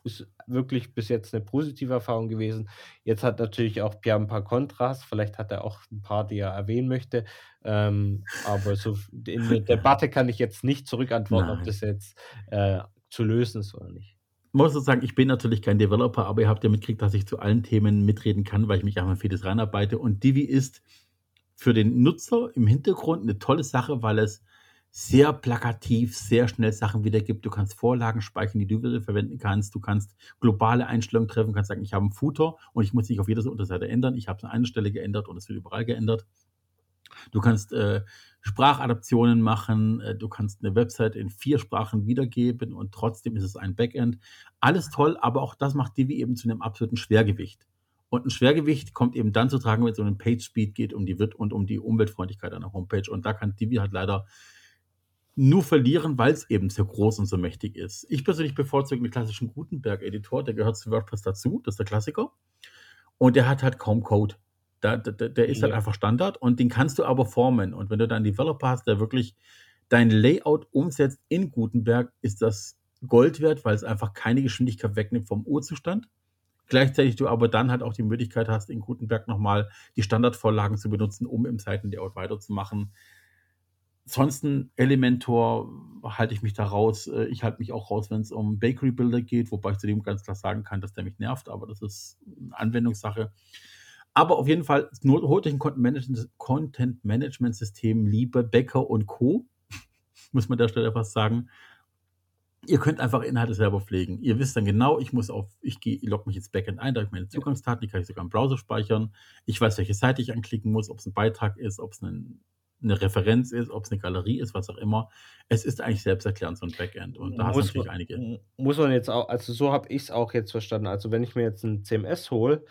S4: ist wirklich bis jetzt eine positive Erfahrung gewesen. Jetzt hat natürlich auch Pierre ein paar Kontras, vielleicht hat er auch ein paar, die er erwähnen möchte. Ähm, aber so in der Debatte kann ich jetzt nicht zurückantworten, Nein. ob das jetzt äh, zu lösen ist oder nicht.
S3: Ich muss sagen, ich bin natürlich kein Developer, aber ihr habt ja mitgekriegt, dass ich zu allen Themen mitreden kann, weil ich mich einfach vieles reinarbeite. Und Divi ist für den Nutzer im Hintergrund eine tolle Sache, weil es sehr plakativ, sehr schnell Sachen wiedergibt. Du kannst Vorlagen speichern, die du wieder verwenden kannst. Du kannst globale Einstellungen treffen, kannst sagen, ich habe einen Footer und ich muss nicht auf jeder Unterseite ändern. Ich habe es an einer Stelle geändert und es wird überall geändert. Du kannst äh, Sprachadaptionen machen, äh, du kannst eine Website in vier Sprachen wiedergeben und trotzdem ist es ein Backend. Alles toll, aber auch das macht Divi eben zu einem absoluten Schwergewicht. Und ein Schwergewicht kommt eben dann zu tragen, wenn es um den Page Speed geht um die, und um die Umweltfreundlichkeit einer Homepage. Und da kann Divi halt leider nur verlieren, weil es eben so groß und so mächtig ist. Ich persönlich bevorzuge den klassischen Gutenberg-Editor, der gehört zu WordPress dazu, das ist der Klassiker. Und der hat halt kaum Code. Der, der, der ist halt ja. halt einfach Standard und den kannst du aber formen. Und wenn du dann einen Developer hast, der wirklich dein Layout umsetzt in Gutenberg, ist das Gold wert, weil es einfach keine Geschwindigkeit wegnimmt vom Urzustand Gleichzeitig du aber dann halt auch die Möglichkeit hast, in Gutenberg nochmal die Standardvorlagen zu benutzen, um im Seitenlayout weiterzumachen. Ansonsten Elementor halte ich mich da raus. Äh, ich halte mich auch raus, wenn es um Bakery Builder geht, wobei ich zu dem ganz klar sagen kann, dass der mich nervt, aber das ist eine Anwendungssache. Aber auf jeden Fall, holt euch ein Content-Management-System, liebe Becker und Co., muss man der Stelle fast sagen. Ihr könnt einfach Inhalte selber pflegen. Ihr wisst dann genau, ich muss auf, ich gehe, logge mich ins Backend ein, da habe ich meine Zugangsdaten, die kann ich sogar im Browser speichern. Ich weiß, welche Seite ich anklicken muss, ob es ein Beitrag ist, ob es ein, eine Referenz ist, ob es eine Galerie ist, was auch immer. Es ist eigentlich selbsterklärend, so ein Backend. Und da hast du natürlich
S4: man,
S3: einige.
S4: Muss man jetzt auch, also so habe ich es auch jetzt verstanden. Also wenn ich mir jetzt ein CMS hole,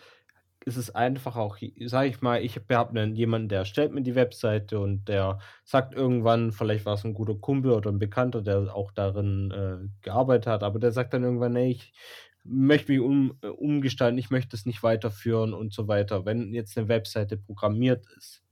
S4: ist es einfach auch, sage ich mal, ich habe jemanden, der erstellt mir die Webseite und der sagt irgendwann, vielleicht war es ein guter Kumpel oder ein Bekannter, der auch darin äh, gearbeitet hat, aber der sagt dann irgendwann, nee, ich möchte mich um, äh, umgestalten, ich möchte es nicht weiterführen und so weiter. Wenn jetzt eine Webseite programmiert ist,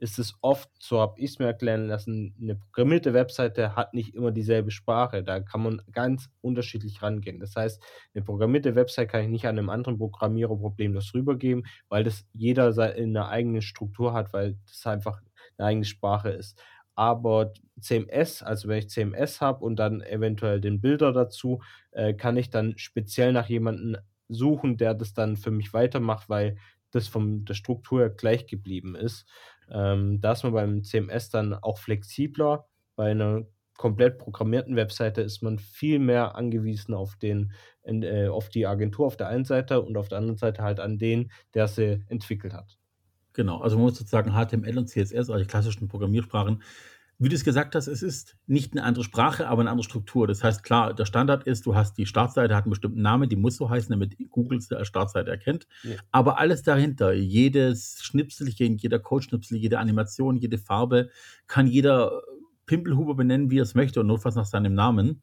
S4: ist es oft, so habe ich es mir erklären lassen, eine programmierte Webseite hat nicht immer dieselbe Sprache. Da kann man ganz unterschiedlich rangehen. Das heißt, eine programmierte Webseite kann ich nicht an einem anderen Programmierer problemlos rübergeben, weil das jeder eine eigene Struktur hat, weil das einfach eine eigene Sprache ist. aber CMS, also wenn ich CMS habe und dann eventuell den Bilder dazu, äh, kann ich dann speziell nach jemandem suchen, der das dann für mich weitermacht, weil das von der Struktur gleich geblieben ist. Ähm, da ist man beim CMS dann auch flexibler. Bei einer komplett programmierten Webseite ist man viel mehr angewiesen auf den, äh, auf die Agentur auf der einen Seite und auf der anderen Seite halt an den, der sie entwickelt hat.
S3: Genau, also man muss sozusagen HTML und CSS, also die klassischen Programmiersprachen, wie du es gesagt hast, es ist nicht eine andere Sprache, aber eine andere Struktur. Das heißt, klar, der Standard ist, du hast die Startseite, hat einen bestimmten Namen, die muss so heißen, damit Google es als Startseite erkennt. Ja. Aber alles dahinter, jedes Schnipselchen, jeder Codeschnipsel, jede Animation, jede Farbe, kann jeder Pimpelhuber benennen, wie er es möchte und notfalls nach seinem Namen.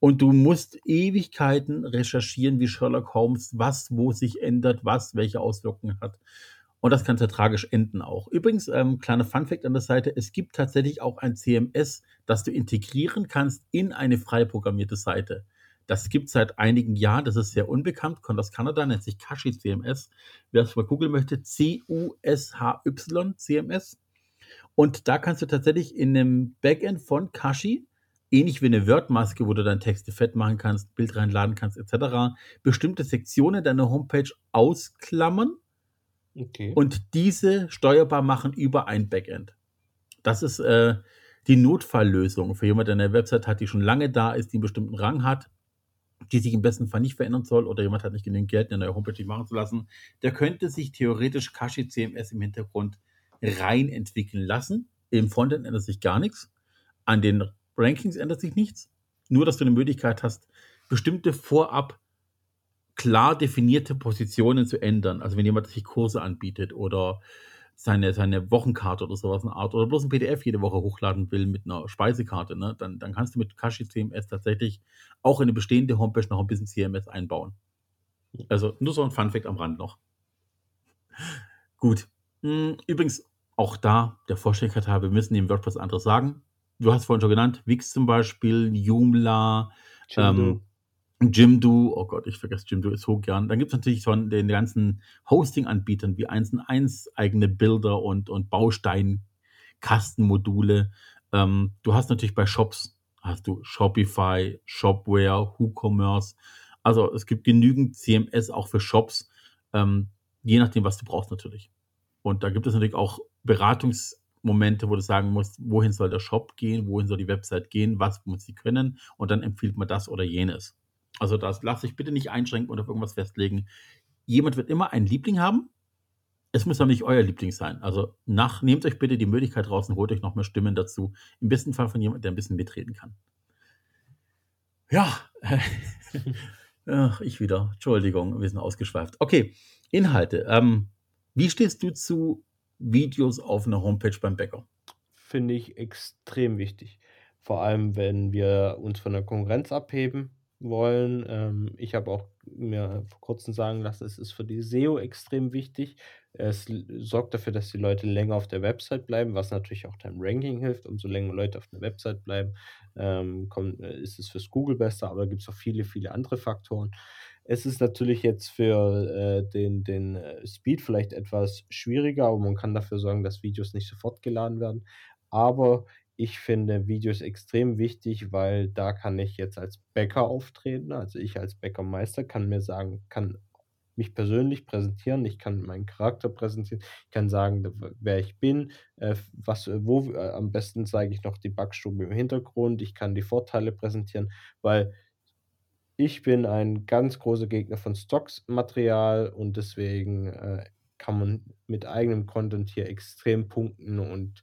S3: Und du musst Ewigkeiten recherchieren wie Sherlock Holmes, was wo sich ändert, was welche Auswirkungen hat. Und das kann sehr tragisch enden auch. Übrigens, ähm, kleiner Funfact an der Seite, es gibt tatsächlich auch ein CMS, das du integrieren kannst in eine frei programmierte Seite. Das gibt es seit einigen Jahren, das ist sehr unbekannt, kommt aus Kanada, nennt sich Kashi CMS. Wer es mal googeln möchte, C-U-S-H-Y CMS. Und da kannst du tatsächlich in einem Backend von Kashi, ähnlich wie eine Word-Maske, wo du deine Texte fett machen kannst, Bild reinladen kannst, etc., bestimmte Sektionen deiner Homepage ausklammern Okay. Und diese steuerbar machen über ein Backend. Das ist äh, die Notfalllösung für jemanden, der eine Website hat, die schon lange da ist, die einen bestimmten Rang hat, die sich im besten Fall nicht verändern soll oder jemand hat nicht genügend Geld, eine neue Homepage machen zu lassen. Der könnte sich theoretisch Kashi CMS im Hintergrund rein entwickeln lassen. Im Frontend ändert sich gar nichts. An den Rankings ändert sich nichts. Nur, dass du eine Möglichkeit hast, bestimmte vorab klar definierte Positionen zu ändern. Also wenn jemand sich Kurse anbietet oder seine, seine Wochenkarte oder sowas in Art oder bloß ein PDF jede Woche hochladen will mit einer Speisekarte, ne, dann, dann kannst du mit Kashi CMS tatsächlich auch in eine bestehende Homepage noch ein bisschen CMS einbauen. Also nur so ein Funfact am Rand noch. Gut. Hm, übrigens, auch da der habe, wir müssen dem WordPress anderes sagen. Du hast vorhin schon genannt, Wix zum Beispiel, Joomla, ähm, Jimdo, oh Gott, ich vergesse Jimdo ist so gern. Dann gibt es natürlich von den ganzen Hosting-Anbietern wie 1 1 eigene Bilder und, und Bausteinkastenmodule. Ähm, du hast natürlich bei Shops, hast du Shopify, Shopware, WooCommerce. Also es gibt genügend CMS auch für Shops, ähm, je nachdem, was du brauchst natürlich. Und da gibt es natürlich auch Beratungsmomente, wo du sagen musst, wohin soll der Shop gehen, wohin soll die Website gehen, was muss sie können und dann empfiehlt man das oder jenes. Also das lass dich bitte nicht einschränken oder auf irgendwas festlegen. Jemand wird immer einen Liebling haben. Es muss aber nicht euer Liebling sein. Also nach, nehmt euch bitte die Möglichkeit raus und holt euch noch mehr Stimmen dazu. Im besten Fall von jemandem, der ein bisschen mitreden kann. Ja, Ach, ich wieder. Entschuldigung, wir sind ausgeschweift. Okay, Inhalte. Ähm, wie stehst du zu Videos auf einer Homepage beim Bäcker?
S4: Finde ich extrem wichtig. Vor allem, wenn wir uns von der Konkurrenz abheben wollen. Ähm, ich habe auch mir vor kurzem sagen lassen, es ist für die SEO extrem wichtig. Es sorgt dafür, dass die Leute länger auf der Website bleiben, was natürlich auch deinem Ranking hilft. Umso länger Leute auf der Website bleiben, ähm, kommt, äh, ist es fürs Google besser, aber da gibt es auch viele, viele andere Faktoren. Es ist natürlich jetzt für äh, den, den äh, Speed vielleicht etwas schwieriger, aber man kann dafür sorgen, dass Videos nicht sofort geladen werden. Aber ich finde Videos extrem wichtig, weil da kann ich jetzt als Bäcker auftreten. Also ich als Bäckermeister kann mir sagen, kann mich persönlich präsentieren, ich kann meinen Charakter präsentieren, ich kann sagen, wer ich bin, äh, was, wo, äh, am besten zeige ich noch die Backstube im Hintergrund, ich kann die Vorteile präsentieren, weil ich bin ein ganz großer Gegner von Stocks-Material und deswegen äh, kann man mit eigenem Content hier extrem punkten und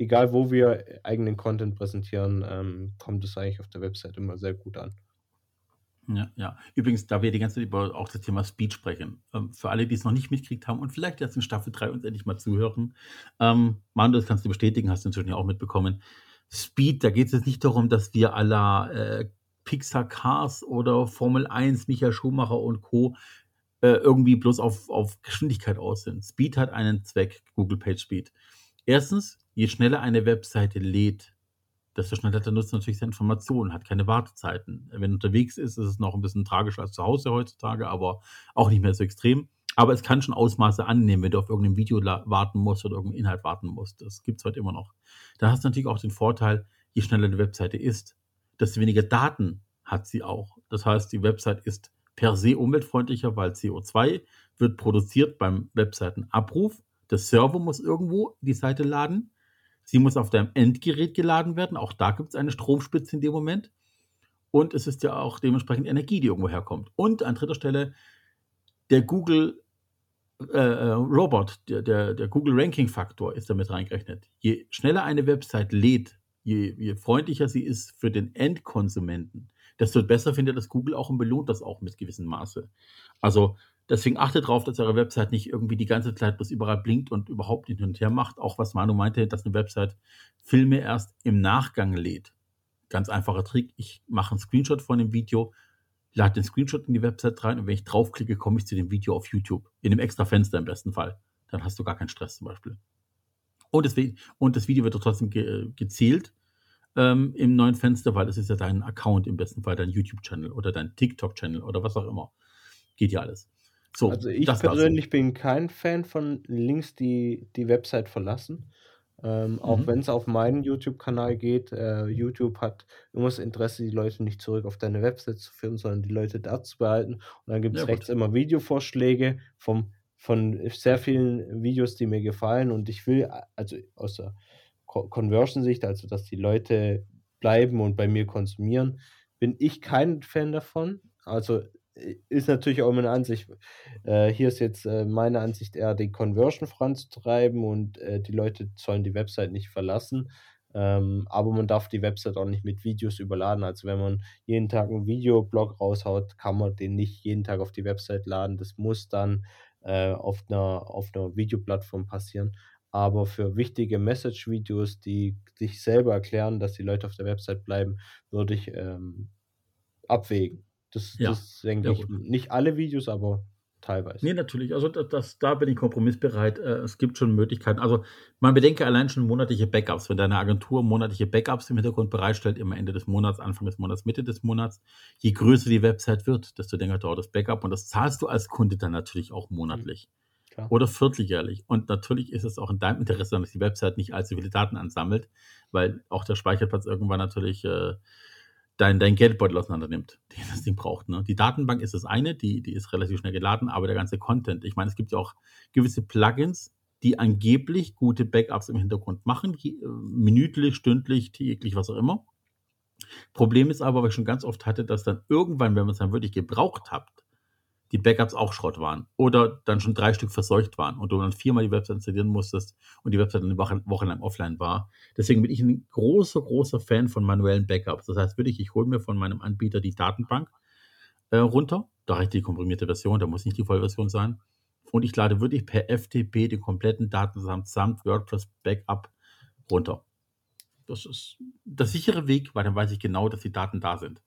S4: egal wo wir eigenen Content präsentieren, ähm, kommt es eigentlich auf der Website immer sehr gut an.
S3: Ja, ja. Übrigens, da wir die ganze Zeit über auch das Thema Speed sprechen, ähm, für alle, die es noch nicht mitgekriegt haben und vielleicht jetzt in Staffel 3 uns endlich mal zuhören, ähm, Manu, das kannst du bestätigen, hast du inzwischen ja auch mitbekommen. Speed, da geht es jetzt nicht darum, dass wir aller äh, Pixar Cars oder Formel 1, Michael Schumacher und Co. Äh, irgendwie bloß auf, auf Geschwindigkeit aus sind. Speed hat einen Zweck, Google Page Speed. Erstens, je schneller eine Webseite lädt, desto schneller der Nutzer natürlich seine Informationen, hat keine Wartezeiten. Wenn er unterwegs ist, ist es noch ein bisschen tragischer als zu Hause heutzutage, aber auch nicht mehr so extrem. Aber es kann schon Ausmaße annehmen, wenn du auf irgendein Video warten musst oder irgendeinen Inhalt warten musst. Das gibt es heute immer noch. Da hast du natürlich auch den Vorteil, je schneller eine Webseite ist, desto weniger Daten hat sie auch. Das heißt, die Website ist per se umweltfreundlicher, weil CO2 wird produziert beim Webseitenabruf. Der Server muss irgendwo die Seite laden. Sie muss auf deinem Endgerät geladen werden. Auch da gibt es eine Stromspitze in dem Moment. Und es ist ja auch dementsprechend Energie, die irgendwo herkommt. Und an dritter Stelle, der Google äh, äh Robot, der, der, der Google Ranking Faktor ist damit reingerechnet. Je schneller eine Website lädt, je, je freundlicher sie ist für den Endkonsumenten, desto besser findet das Google auch und belohnt das auch mit gewissem Maße. Also deswegen achtet darauf, dass eure Website nicht irgendwie die ganze Zeit bloß überall blinkt und überhaupt nicht hin und her macht. Auch was Manu meinte, dass eine Website Filme erst im Nachgang lädt. Ganz einfacher Trick. Ich mache einen Screenshot von dem Video, lade den Screenshot in die Website rein und wenn ich draufklicke, komme ich zu dem Video auf YouTube. In einem extra Fenster im besten Fall. Dann hast du gar keinen Stress zum Beispiel. Und das, und das Video wird trotzdem ge gezählt ähm, im neuen Fenster, weil es ist ja dein Account im besten Fall, dein YouTube-Channel oder dein TikTok-Channel oder was auch immer. Geht ja alles.
S4: So, also ich persönlich so. bin kein Fan von Links, die die Website verlassen. Ähm, auch mhm. wenn es auf meinen YouTube-Kanal geht. Äh, YouTube hat immer das Interesse, die Leute nicht zurück auf deine Website zu führen, sondern die Leute da zu behalten. Und dann gibt es ja, rechts gut. immer Videovorschläge vom, von sehr vielen Videos, die mir gefallen. Und ich will, also aus der Conversion-Sicht, also dass die Leute bleiben und bei mir konsumieren, bin ich kein Fan davon. Also ist natürlich auch meine Ansicht. Äh, hier ist jetzt äh, meine Ansicht eher, die Conversion voranzutreiben und äh, die Leute sollen die Website nicht verlassen. Ähm, aber man darf die Website auch nicht mit Videos überladen. Also wenn man jeden Tag einen Videoblog raushaut, kann man den nicht jeden Tag auf die Website laden. Das muss dann äh, auf einer, auf einer Videoplattform passieren. Aber für wichtige Message-Videos, die sich selber erklären, dass die Leute auf der Website bleiben, würde ich ähm, abwägen. Das, ja, das denke ich, nicht alle Videos, aber teilweise.
S3: Nee, natürlich. Also das, das, da bin ich kompromissbereit. Äh, es gibt schon Möglichkeiten. Also man bedenke allein schon monatliche Backups. Wenn deine Agentur monatliche Backups im Hintergrund bereitstellt, immer Ende des Monats, Anfang des Monats, Mitte des Monats, je größer die Website wird, desto länger dauert das Backup. Und das zahlst du als Kunde dann natürlich auch monatlich. Mhm. Oder vierteljährlich. Und natürlich ist es auch in deinem Interesse, dass die Website nicht allzu viele Daten ansammelt, weil auch der Speicherplatz irgendwann natürlich äh, dein, dein Geldbeutel auseinander nimmt, den das Ding braucht. Ne? Die Datenbank ist das eine, die, die ist relativ schnell geladen, aber der ganze Content, ich meine, es gibt ja auch gewisse Plugins, die angeblich gute Backups im Hintergrund machen, äh, minütlich, stündlich, täglich, was auch immer. Problem ist aber, was ich schon ganz oft hatte, dass dann irgendwann, wenn man es dann wirklich gebraucht hat, die Backups auch Schrott waren oder dann schon drei Stück verseucht waren und du dann viermal die Website installieren musstest und die Website eine Woche, lang offline war. Deswegen bin ich ein großer, großer Fan von manuellen Backups. Das heißt, wirklich, ich hole mir von meinem Anbieter die Datenbank äh, runter. Da reicht die komprimierte Version, da muss nicht die Vollversion sein. Und ich lade wirklich per FTP die kompletten Daten samt, samt WordPress Backup runter. Das ist der sichere Weg, weil dann weiß ich genau, dass die Daten da sind.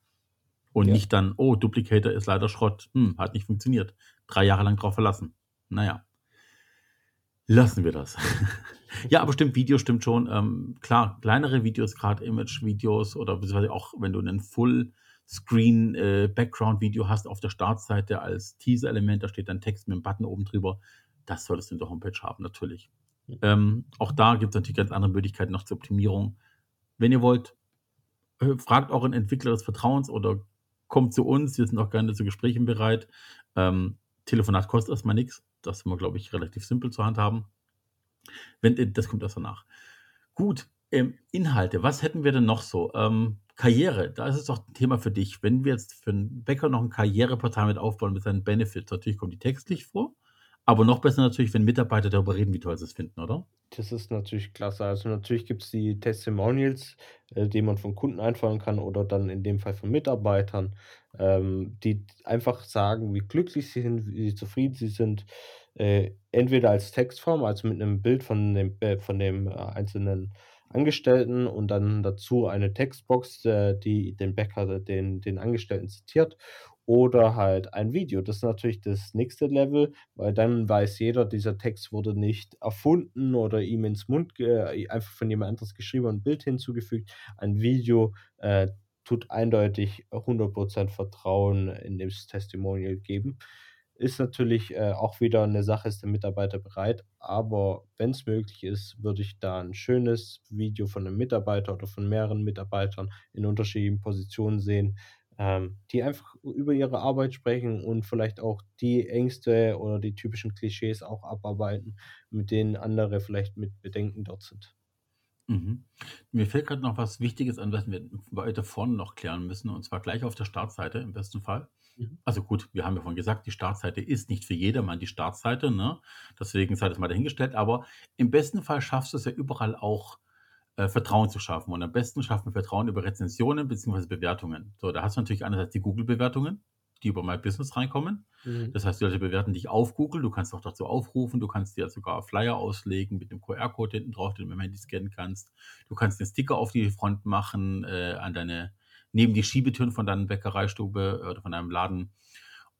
S3: Und ja. nicht dann, oh, Duplicator ist leider Schrott. Hm, hat nicht funktioniert. Drei Jahre lang drauf verlassen. Naja. Lassen wir das. ja, aber stimmt, Video stimmt schon. Ähm, klar, kleinere Videos, gerade Image-Videos oder beziehungsweise auch wenn du einen Full-Screen äh, hast auf der Startseite als Teaser-Element, da steht dann Text mit einem Button oben drüber. Das solltest du in der Homepage haben, natürlich. Ähm, auch da gibt es natürlich ganz andere Möglichkeiten noch zur Optimierung. Wenn ihr wollt, äh, fragt euren Entwickler des Vertrauens oder kommt zu uns, wir sind auch gerne zu Gesprächen bereit. Ähm, Telefonat kostet erstmal nichts. Das ist immer, glaube ich, relativ simpel zu handhaben. Wenn, äh, das kommt erst danach. Gut, ähm, Inhalte, was hätten wir denn noch so? Ähm, Karriere, da ist es doch ein Thema für dich. Wenn wir jetzt für einen Bäcker noch ein Karriereportal mit aufbauen mit seinen Benefits, natürlich kommt die textlich vor, aber noch besser natürlich, wenn Mitarbeiter darüber reden, wie toll sie es finden, oder?
S4: Das ist natürlich klasse. Also natürlich gibt es die Testimonials, äh, die man von Kunden einfordern kann oder dann in dem Fall von Mitarbeitern, ähm, die einfach sagen, wie glücklich sie sind, wie zufrieden sie sind. Äh, entweder als Textform, also mit einem Bild von dem, äh, von dem äh, einzelnen Angestellten und dann dazu eine Textbox, äh, die den Bäcker, den, den Angestellten zitiert oder halt ein Video. Das ist natürlich das nächste Level, weil dann weiß jeder, dieser Text wurde nicht erfunden oder ihm ins Mund äh, einfach von jemand anderes geschrieben und ein Bild hinzugefügt. Ein Video äh, tut eindeutig 100% Vertrauen in das Testimonial geben. Ist natürlich, äh, auch wieder eine Sache, ist der Mitarbeiter bereit, aber wenn es möglich ist, würde ich da ein schönes Video von einem Mitarbeiter oder von mehreren Mitarbeitern in unterschiedlichen Positionen sehen, ähm, die einfach über ihre Arbeit sprechen und vielleicht auch die Ängste oder die typischen Klischees auch abarbeiten, mit denen andere vielleicht mit Bedenken dort sind.
S3: Mhm. Mir fällt gerade noch was Wichtiges an, was wir weiter vorne noch klären müssen, und zwar gleich auf der Startseite im besten Fall. Mhm. Also gut, wir haben ja vorhin gesagt, die Startseite ist nicht für jedermann die Startseite, ne? Deswegen sei das mal dahingestellt. Aber im besten Fall schaffst du es ja überall auch, äh, Vertrauen zu schaffen. Und am besten schaffen wir Vertrauen über Rezensionen bzw. Bewertungen. So, da hast du natürlich einerseits die Google-Bewertungen, die über My Business reinkommen. Mhm. Das heißt, die Leute bewerten dich auf Google, du kannst auch dazu aufrufen, du kannst dir sogar Flyer auslegen mit dem QR-Code hinten drauf, den du mit dem Handy scannen kannst. Du kannst den Sticker auf die Front machen, äh, an deine, neben die Schiebetüren von deiner Bäckereistube äh, oder von deinem Laden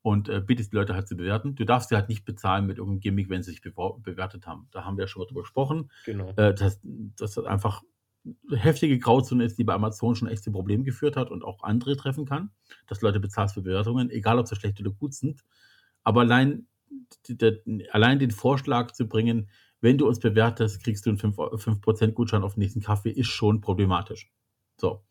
S3: und äh, bittest die Leute halt zu bewerten. Du darfst sie halt nicht bezahlen mit irgendeinem Gimmick, wenn sie sich bewertet haben. Da haben wir ja schon mal drüber gesprochen.
S4: Genau.
S3: Äh, dass, das einfach heftige Grauzone ist, die bei Amazon schon echt zu Problemen geführt hat und auch andere treffen kann, dass Leute bezahlst für Bewertungen, egal ob sie schlecht oder gut sind. Aber allein, der, allein den Vorschlag zu bringen, wenn du uns bewertest, kriegst du einen 5%, 5 Gutschein auf den nächsten Kaffee, ist schon problematisch. So.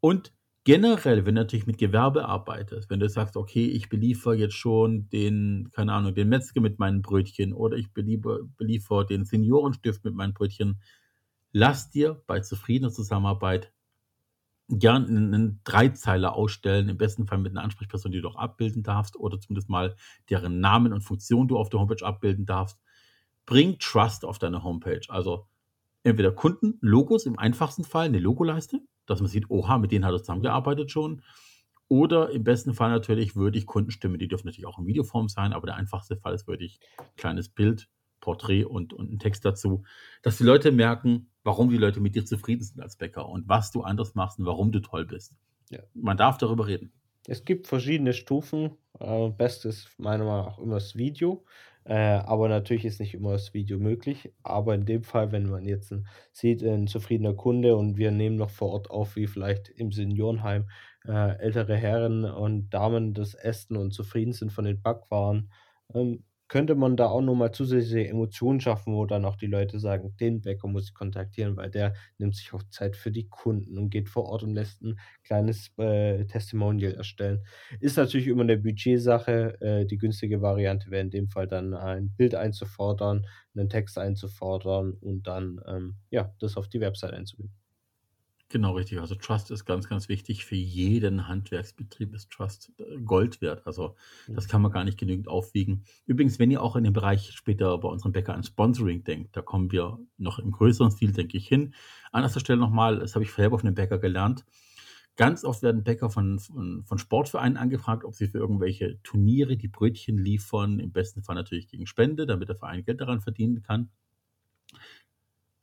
S3: Und generell, wenn du natürlich mit Gewerbe arbeitest, wenn du sagst, okay, ich beliefer jetzt schon den, keine Ahnung, den Metzger mit meinen Brötchen oder ich beliefer, beliefer den Seniorenstift mit meinen Brötchen, lass dir bei zufriedener Zusammenarbeit gern einen Dreizeiler ausstellen, im besten Fall mit einer Ansprechperson, die du auch abbilden darfst oder zumindest mal deren Namen und Funktion du auf der Homepage abbilden darfst. Bring Trust auf deine Homepage. Also entweder Kunden, Logos im einfachsten Fall, eine Logoleiste, dass man sieht, oha, mit denen hat er zusammengearbeitet schon. Oder im besten Fall natürlich würde ich Kundenstimme, die dürfen natürlich auch in Videoform sein, aber der einfachste Fall ist würde ich kleines Bild, Porträt und, und einen Text dazu, dass die Leute merken, warum die Leute mit dir zufrieden sind als Bäcker und was du anders machst und warum du toll bist. Ja. Man darf darüber reden.
S4: Es gibt verschiedene Stufen. Äh, best ist meiner Meinung nach immer das Video. Äh, aber natürlich ist nicht immer das Video möglich. Aber in dem Fall, wenn man jetzt ein, sieht, ein zufriedener Kunde und wir nehmen noch vor Ort auf, wie vielleicht im Seniorenheim äh, ältere Herren und Damen das essen und zufrieden sind von den Backwaren, ähm, könnte man da auch nochmal zusätzliche Emotionen schaffen, wo dann auch die Leute sagen, den Bäcker muss ich kontaktieren, weil der nimmt sich auch Zeit für die Kunden und geht vor Ort und lässt ein kleines äh, Testimonial erstellen. Ist natürlich immer eine Budgetsache. Äh, die günstige Variante wäre in dem Fall dann ein Bild einzufordern, einen Text einzufordern und dann ähm, ja, das auf die Website einzubinden.
S3: Genau, richtig. Also Trust ist ganz, ganz wichtig. Für jeden Handwerksbetrieb ist Trust äh, Gold wert. Also das kann man gar nicht genügend aufwiegen. Übrigens, wenn ihr auch in dem Bereich später bei unserem Bäcker an Sponsoring denkt, da kommen wir noch im größeren Stil, denke ich, hin. An erster Stelle nochmal, das habe ich selber auf einem Bäcker gelernt. Ganz oft werden Bäcker von, von, von Sportvereinen angefragt, ob sie für irgendwelche Turniere die Brötchen liefern. Im besten Fall natürlich gegen Spende, damit der Verein Geld daran verdienen kann.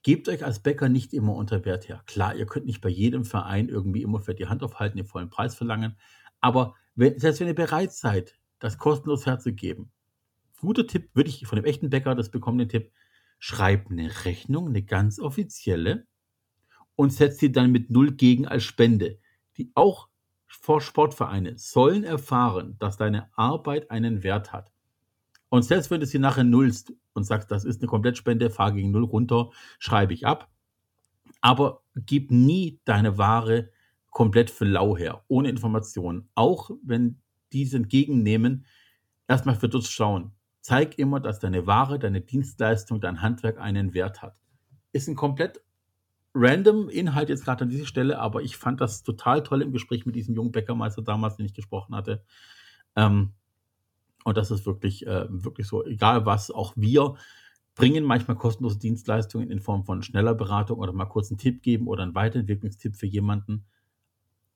S3: Gebt euch als Bäcker nicht immer unter Wert her. Klar, ihr könnt nicht bei jedem Verein irgendwie immer für die Hand aufhalten, den vollen Preis verlangen. Aber wenn, selbst wenn ihr bereit seid, das kostenlos herzugeben, guter Tipp, würde ich von dem echten Bäcker, das bekommen den Tipp, schreibt eine Rechnung, eine ganz offizielle, und setzt sie dann mit Null gegen als Spende. Die auch Sportvereine sollen erfahren, dass deine Arbeit einen Wert hat. Und selbst wenn du sie nachher nullst und sagst, das ist eine Komplettspende, fahr gegen null runter, schreibe ich ab. Aber gib nie deine Ware komplett für lau her, ohne Informationen. Auch wenn die es entgegennehmen, erstmal für das schauen. Zeig immer, dass deine Ware, deine Dienstleistung, dein Handwerk einen Wert hat. Ist ein komplett random Inhalt jetzt gerade an dieser Stelle, aber ich fand das total toll im Gespräch mit diesem jungen Bäckermeister damals, den ich gesprochen hatte. Ähm, und das ist wirklich, äh, wirklich so, egal was, auch wir bringen manchmal kostenlose Dienstleistungen in Form von schneller Beratung oder mal kurz einen Tipp geben oder einen Weiterentwicklungstipp für jemanden.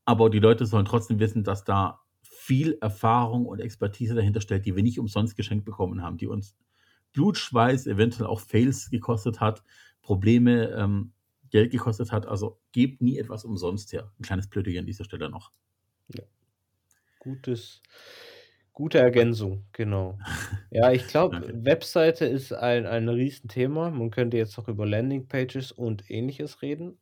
S3: Aber die Leute sollen trotzdem wissen, dass da viel Erfahrung und Expertise dahinter stellt, die wir nicht umsonst geschenkt bekommen haben, die uns Blutschweiß, eventuell auch Fails gekostet hat, Probleme, ähm, Geld gekostet hat. Also gebt nie etwas umsonst her. Ein kleines Plädoyer an dieser Stelle noch.
S4: Ja. Gutes, Gute Ergänzung, genau. Ja, ich glaube, Webseite ist ein ein Riesenthema. Man könnte jetzt auch über Landingpages und Ähnliches reden.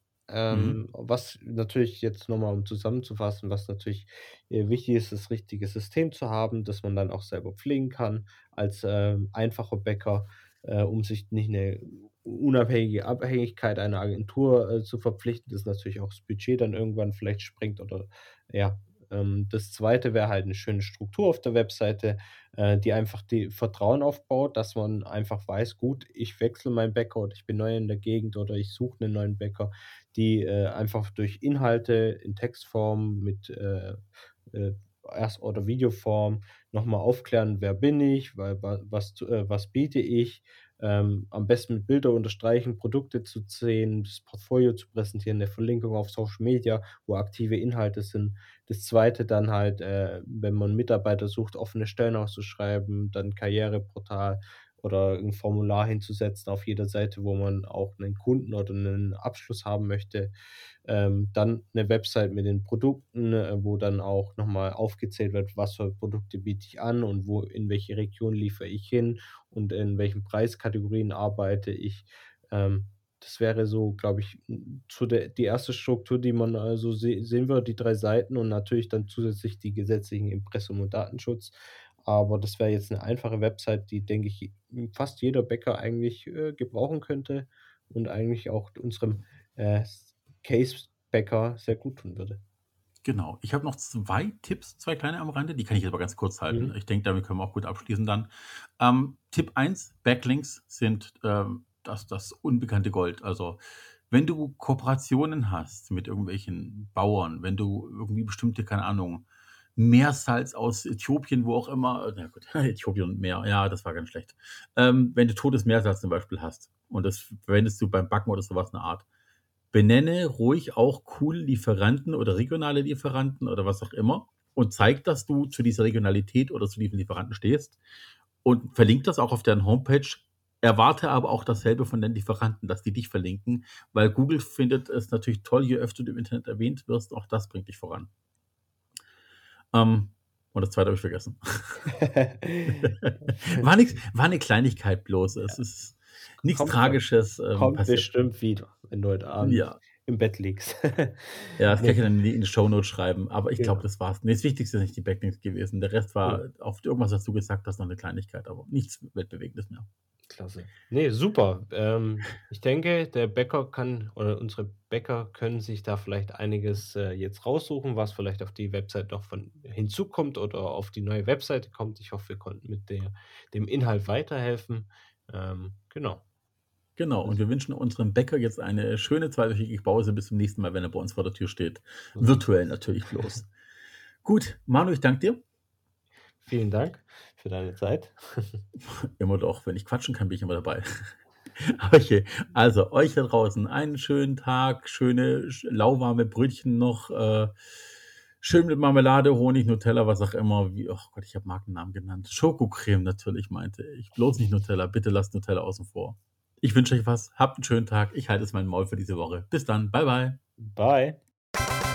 S4: Mhm. Ähm, was natürlich jetzt nochmal um zusammenzufassen, was natürlich, äh, wichtig ist, das richtige System zu haben, das man dann auch selber pflegen kann als, ähm, einfacher Bäcker, äh, um sich nicht 'ne unabhängige Abhängigkeit einer Agentur, äh, zu verpflichten, das natürlich auch das Budget dann irgendwann vielleicht sprengt oder ja. Ähm, das Zweite wäre halt 'ne schöne Struktur auf der Webseite, äh, die einfach die Vertrauen aufbaut, dass man einfach weiß: „Gut, ich wechsle meinen Bäcker oder ich bin neu in der Gegend oder ich suche 'nen neuen Bäcker“, die, äh, einfach durch Inhalte in Textform mit, äh, äh, Erst oder Videoform noch mal aufklären: „Wer bin ich? Wa was äh, was biete ich?“ Ähm, am besten mit Bilder unterstreichen, Produkte zu sehen, das Portfolio zu präsentieren, 'ne Verlinkung auf Social Media, wo aktive Inhalte sind. Das Zweite dann halt, äh, wenn man Mitarbeiter sucht, offene Stellen auszuschreiben, dann Karriereportal oder 'n Formular hinzusetzen auf jeder Seite, wo man auch 'nen Kunden oder 'nen Abschluss haben möchte. Ähm, dann 'ne Website mit den Produkten, äh, wo dann auch noch mal aufgezählt wird, was für Produkte biete ich an und wo in welche Region liefere ich hin und in welchen Preiskategorien arbeite ich. Ähm, das wäre so, glaube ich, so der die erste Struktur, die man also se sehen wird, die 3 Seiten und natürlich dann zusätzlich die gesetzlichen Impressum und Datenschutz. Aber das wäre jetzt 'ne einfache Website, die, denke ich, fast jeder Bäcker eigentlich, äh, gebrauchen könnte und eigentlich auch unserem, äh, Case-Bäcker sehr gut tun würde.
S3: Genau. Ich habe noch 2 Tipps, 2 kleine am Rande, die kann ich aber ganz kurz halten.
S4: Mhm.
S3: Ich denke, damit können wir auch gut abschließen dann. Ähm, Tipp 1: Backlinks sind, ähm, das das unbekannte Gold. Also, wenn du Kooperationen hast mit irgendwelchen Bauern, wenn du irgendwie bestimmte, keine Ahnung, Meersalz aus Äthiopien, wo auch immer na gut, Äthiopien und Meer, ja, das war ganz schlecht. Ähm, wenn du totes Meersalz zum Beispiel hast und das verwendest du beim Backen oder so was in der Art, benenne ruhig auch coole Lieferanten oder regionale Lieferanten oder was auch immer und zeig, dass du zu dieser Regionalität oder zu diesem Lieferanten stehst und verlinke das auch auf deren Homepage. Erwarte aber auch dasselbe von den Lieferanten, dass die dich verlinken, weil Google findet es natürlich toll, je öfter du im Internet erwähnt wirst, auch das bringt dich voran. Ähm, und das 2. habe ich vergessen. War nix war 'ne Kleinigkeit bloß. Es
S4: Ja.
S3: ist nix
S4: Kommt
S3: Tragisches, ähm,
S4: kommt
S3: passiert.
S4: bestimmt wieder, wenn du heute Abend
S3: Ja.
S4: im Bett liegst.
S3: Ja, das kann ich dann in die Shownotes schreiben, aber ich glaube, das war's. Ne, das Wichtigste sind nicht die Backlinks gewesen. Der Rest war auf irgendwas, was du gesagt hast, noch 'ne Kleinigkeit, aber nichts Weltbewegendes mehr.
S4: Klasse. Ne, super. Ähm, ich denke, der Bäcker kann oder unsere Bäcker können sich da vielleicht einiges, äh, jetzt raussuchen, was vielleicht auf die Website noch von hinzukommt oder auf die neue Webseite kommt. Ich hoffe, wir konnten mit der dem Inhalt weiterhelfen. Ähm, genau.
S3: Genau, und wir wünschen unserem Bäcker jetzt eine schöne zweiwöchige Pause. Bis zum nächsten Mal, wenn er bei uns vor der Tür steht.
S4: Mhm.
S3: Virtuell natürlich bloß. Gut, Manu, ich danke dir.
S4: Vielen Dank für deine Zeit.
S3: Immer doch, wenn ich quatschen kann, bin ich immer dabei. Okay, also euch da draußen einen schönen Tag, schöne sch lauwarme Brötchen noch, äh, schön mit Marmelade, Honig, Nutella, was auch immer, wie ach Gott, ich habe Markennamen genannt. Schokocreme natürlich meinte ich, bloß nicht Nutella. Bitte lasst Nutella außen vor. Ich wünsche euch was. Habt 'n schönen Tag. Ich halte jetzt mein Maul für diese Woche. Bis dann. Bye, bye.
S4: Bye.